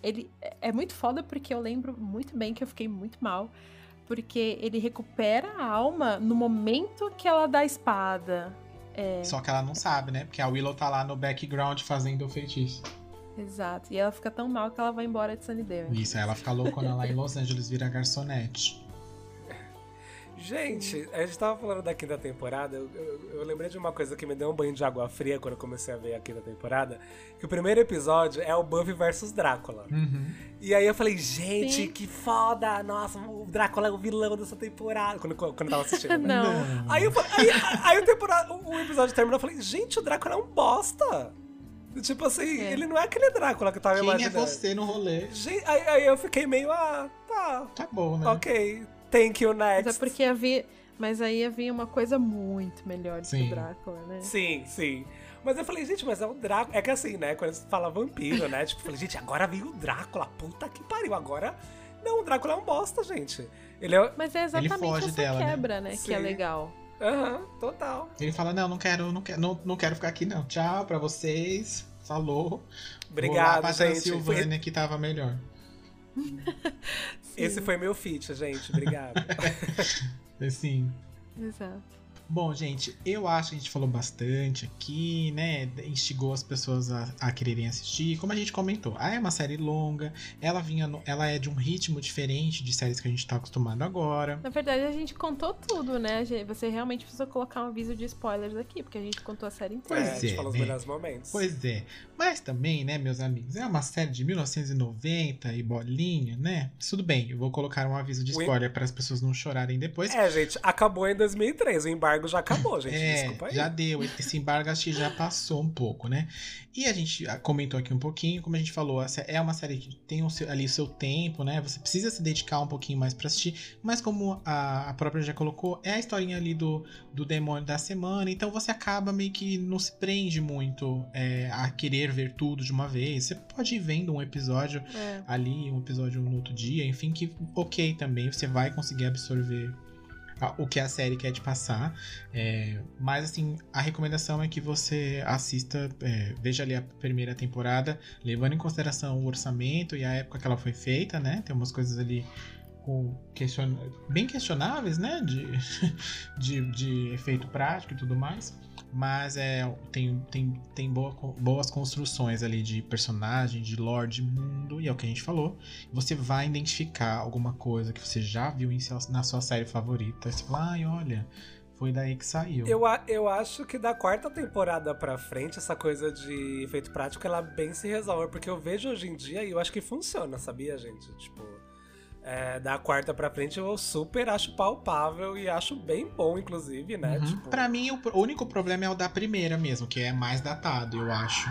ele é- é muito foda porque eu lembro muito bem que eu fiquei muito mal. Porque ele recupera a alma no momento que ela dá a espada. É, Só que ela não sabe, né? Porque a Willow tá lá no background fazendo o feitiço. exato. E ela fica tão mal que ela vai embora de Sunnydale. Isso, ela fica loucona lá em Los Angeles, vira garçonete. Gente, a gente tava falando da quinta temporada. Eu, eu- eu lembrei de uma coisa que me deu um banho de água fria quando eu comecei a ver a quinta temporada. Que o primeiro episódio é o Buffy versus Drácula. Uhum. E aí eu falei, gente, Sim. que foda! Nossa, o Drácula é o vilão dessa temporada. Quando, quando eu tava assistindo. né? Não. Aí, eu, falei- aí, aí o, temporada, o episódio terminou eu falei, gente, o Drácula é um bosta! Tipo assim, É. ele não é aquele Drácula que eu tava Quem é imaginando. você no rolê? Gente, aí, aí eu fiquei meio, ah, tá, Tá bom, né? ok, thank you, Mas next. é porque havia. Mas aí havia uma coisa muito melhor do que Sim. o Drácula, né? Sim, sim. Mas eu falei, gente, mas é o Drácula. É que assim, né? Quando você fala vampiro, né? Tipo, eu falei, gente, agora veio o Drácula. Puta que pariu. Agora. Não, o Drácula é um bosta, gente. Ele é. Mas é exatamente foge essa dela, né? quebra, né? Que é Sim. legal. Aham, total. Ele fala: Não, não quero, não quero, não, não quero ficar aqui, não. Tchau pra vocês. Falou. Vou lá Obrigado, pra gente. Transilvânia que tava melhor. Esse foi meu feat, gente. Obrigado. Assim. Exato. Bom, gente, eu acho que a gente falou bastante aqui, né? Instigou as pessoas a, a quererem assistir. Como a gente comentou, ah, é uma série longa, ela vinha no- ela é de um ritmo diferente de séries que a gente tá acostumado agora. Na verdade, a gente contou tudo, né? gente? Você realmente precisa colocar um aviso de spoilers aqui, porque a gente contou a série inteira. É, a gente é, falou os né? melhores momentos. Pois é. Mas também, né, meus amigos, é uma série de 1990 e bolinha, né? Tudo bem, eu vou colocar um aviso de spoiler para as pessoas não chorarem depois. É, gente, acabou em 2003. O embargo já acabou, gente. É, Desculpa aí. já deu. Esse embargo acho que já passou um pouco, né? E a gente ah, comentou aqui um pouquinho, como a gente falou, essa é uma série que tem o seu- ali o seu tempo, né? Você precisa se dedicar um pouquinho mais pra assistir, mas como a, a própria já colocou, é a historinha ali do, do demônio da semana, então você acaba meio que não se prende muito é, a querer ver tudo de uma vez. Você pode ir vendo um episódio É. ali, um episódio no outro dia, enfim, que ok também, você vai conseguir absorver o que a série quer te passar. É, mas assim, a recomendação é que você assista, é, veja ali a primeira temporada, levando em consideração o orçamento e a época que ela foi feita, né? Tem umas coisas ali com question... bem questionáveis, né? De, de, de efeito prático e tudo mais. Mas é, tem, tem, tem boa, boas construções ali de personagem, de lore, de mundo, e é o que a gente falou. Você vai identificar alguma coisa que você já viu em na sua série favorita. Você fala, ai, olha, foi daí que saiu. Eu, eu acho que da quarta temporada pra frente, essa coisa de efeito prático, ela bem se resolve. Porque eu vejo hoje em dia e eu acho que funciona, sabia, gente? Tipo, é, da quarta pra frente eu super acho palpável e acho bem bom, inclusive, né? Uhum. Tipo, Pra mim, o, único problema é o da primeira mesmo, que é mais datado, eu acho.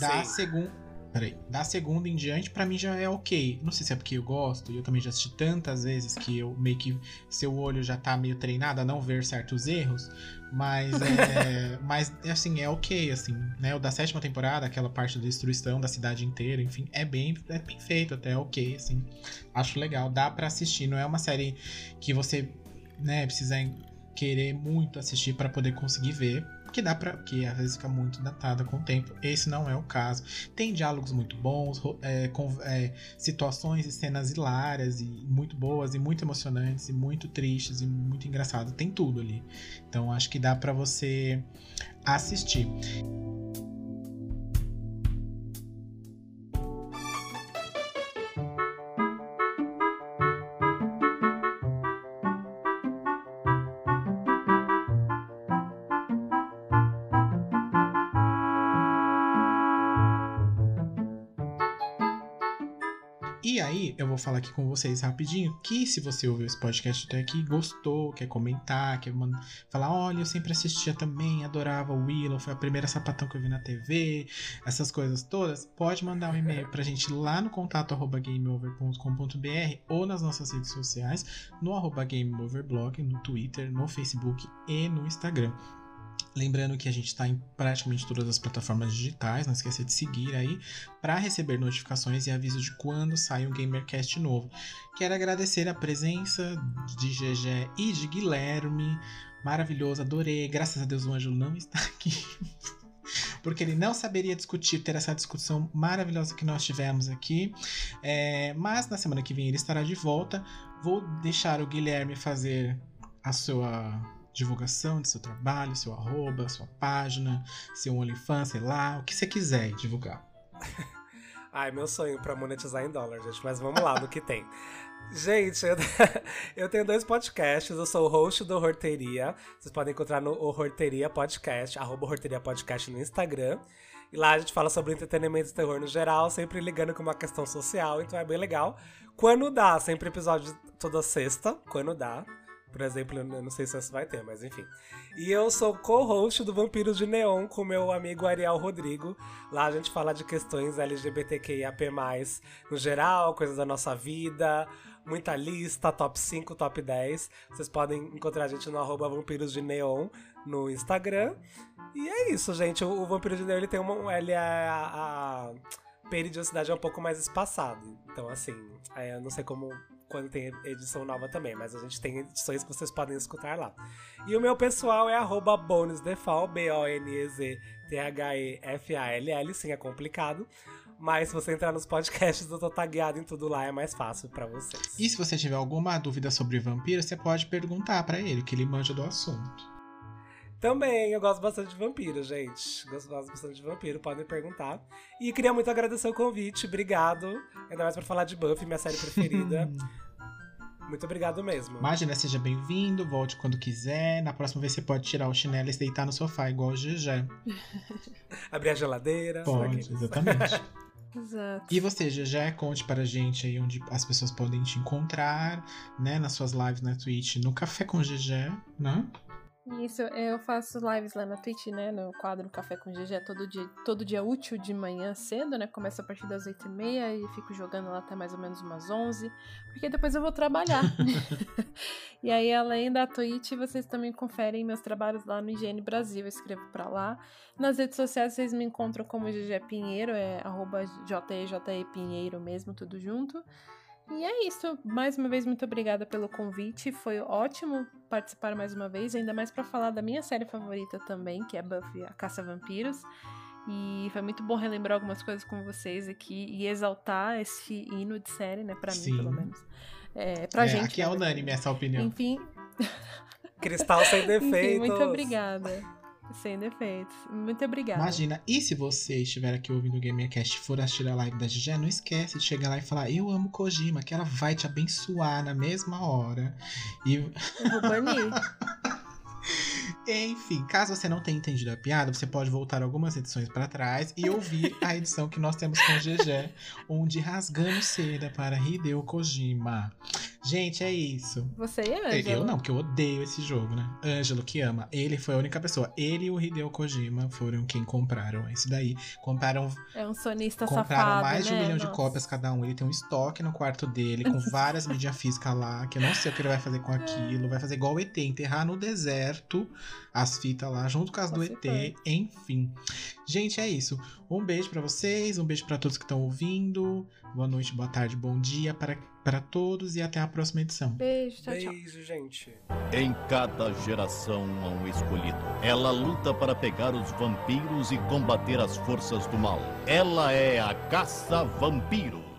Da segunda. Peraí. Da segunda em diante, pra mim já é ok. Não sei se é porque eu gosto, e eu também já assisti tantas vezes que eu meio que. Seu olho já tá meio treinado a não ver certos erros. Mas é. mas assim, é ok, assim, né? O da sétima temporada, aquela parte da destruição da cidade inteira, enfim, é bem, é bem feito, até ok, assim. Acho legal, dá pra assistir. Não é uma série que você, né, precisa querer muito assistir pra poder conseguir ver. Porque dá pra. Que às vezes fica muito datada com o tempo. Esse não é o caso. Tem diálogos muito bons, é, com- é, situações e cenas hilárias e muito boas, e muito emocionantes, e muito tristes, e muito engraçado. Tem tudo ali. Então acho que dá pra você assistir. Aqui com vocês rapidinho que se você ouviu esse podcast até aqui, gostou, quer comentar, quer man- falar, olha, eu sempre assistia também, adorava o Willow, foi a primeira sapatão que eu vi na TV, essas coisas todas, pode mandar um e-mail pra gente lá no contato arroba gameover.com.br ou nas nossas redes sociais, no arroba gameoverblog, no Twitter, no Facebook e no Instagram. Lembrando que a gente está em praticamente todas as plataformas digitais, não esqueça de seguir aí para receber notificações e avisos de quando sai um Gamercast novo. Quero agradecer a presença de GG e de Guilherme, maravilhoso, adorei. Graças a Deus o Anjo não está aqui. Porque ele não saberia discutir, ter essa discussão maravilhosa que nós tivemos aqui. É, mas na semana que vem ele estará de volta. Vou deixar o Guilherme fazer a sua divulgação de seu trabalho, seu arroba, sua página, seu OnlyFans, sei lá, o que você quiser divulgar. Ai, meu sonho pra monetizar em dólar, gente. Mas vamos lá, no que tem. Gente, eu, eu tenho dois podcasts. Eu sou o host do Horteria. Vocês podem encontrar no Horteria Podcast, arroba Horteria Podcast no Instagram. E lá a gente fala sobre entretenimento e terror no geral, sempre ligando com uma questão social, então é bem legal. Quando dá, sempre episódio toda sexta, quando dá. Por exemplo, eu não sei se vai ter, mas enfim. E eu sou co-host do Vampiros de Neon com meu amigo Ariel Rodrigo. Lá a gente fala de questões LGBTQIAP+, no geral, coisas da nossa vida, muita lista, top 5, top 10. Vocês podem encontrar a gente no arroba Vampiros de Neon no Instagram. E é isso, gente. O, Vampiro de Neon, ele tem uma... Ele é a... a periodicidade é um pouco mais espaçada. Então, assim, é, eu não sei como quando tem edição nova também, mas a gente tem edições que vocês podem escutar lá. E o meu pessoal é arroba bonusdefal, B-O-N-E-Z-T-H-E-F-A-L-L, sim, é complicado. Mas se você entrar nos podcasts, eu tô tagueado em tudo lá, é mais fácil pra vocês. E se você tiver alguma dúvida sobre vampiro, você pode perguntar pra ele, que ele manja do assunto. Também, eu gosto bastante de vampiro, gente. Gosto bastante de vampiro, podem perguntar. E queria muito agradecer o convite, obrigado. Ainda mais pra falar de Buffy, minha série preferida. muito obrigado mesmo. Imagina, seja bem-vindo, volte quando quiser. Na próxima vez você pode tirar o chinelo e se deitar no sofá, igual o GG. Abrir a geladeira. Pode, exatamente. Exato. E você, GG, conte pra gente aí onde as pessoas podem te encontrar, né? Nas suas lives na Twitch, no Café com GG, né? Isso, eu faço lives lá na Twitch, né? No quadro Café com GG todo dia, todo dia útil de manhã cedo, né? Começa a partir das 8h30 e fico jogando lá até mais ou menos umas 11 porque depois eu vou trabalhar. e aí, além da Twitch, vocês também conferem meus trabalhos lá no IGN Brasil, eu escrevo pra lá. Nas redes sociais vocês me encontram como GG Pinheiro, é arroba JEJE Pinheiro mesmo, tudo junto. E é isso. Mais uma vez, muito obrigada pelo convite. Foi ótimo participar mais uma vez, ainda mais pra falar da minha série favorita também, que é Buffy, a Caça a Vampiros. E foi muito bom relembrar algumas coisas com vocês aqui e exaltar esse hino de série, né? Pra Sim. mim, pelo menos. É, pra É, gente. aqui é né? unânime essa opinião. Enfim, Cristal sem enfim, defeitos. muito obrigada. Sem defeitos. Muito obrigada. Imagina, e se você estiver aqui ouvindo o GamerCast e for assistir a live da GG, não esquece de chegar lá e falar Eu amo Kojima, que ela vai te abençoar na mesma hora. E Eu vou banir. Enfim, caso você não tenha entendido a piada, você pode voltar algumas edições pra trás e ouvir a edição que nós temos com o GG, onde rasgamos seda para Hideo Kojima. Gente, é isso. Você e a Eu não, porque eu odeio esse jogo, né? Ângelo, que ama. Ele foi a única pessoa. Ele e o Hideo Kojima foram quem compraram esse daí. Compraram, É um sonista compraram safado, mais de um né? milhão de Nossa. cópias cada um. Ele tem um estoque no quarto dele, com várias mídias físicas lá, que eu não sei o que ele vai fazer com aquilo. Vai fazer igual o ET, enterrar no deserto as fitas lá, junto com as do ET. certeza. Enfim. Gente, é isso. Um beijo pra vocês, um beijo pra todos que estão ouvindo. Boa noite, boa tarde, bom dia para, para todos e até a próxima edição. Beijo, tchau, tchau. Beijo, gente. Em cada geração há um escolhido. Ela luta para pegar os vampiros e combater as forças do mal. Ela é a Caça Vampiro.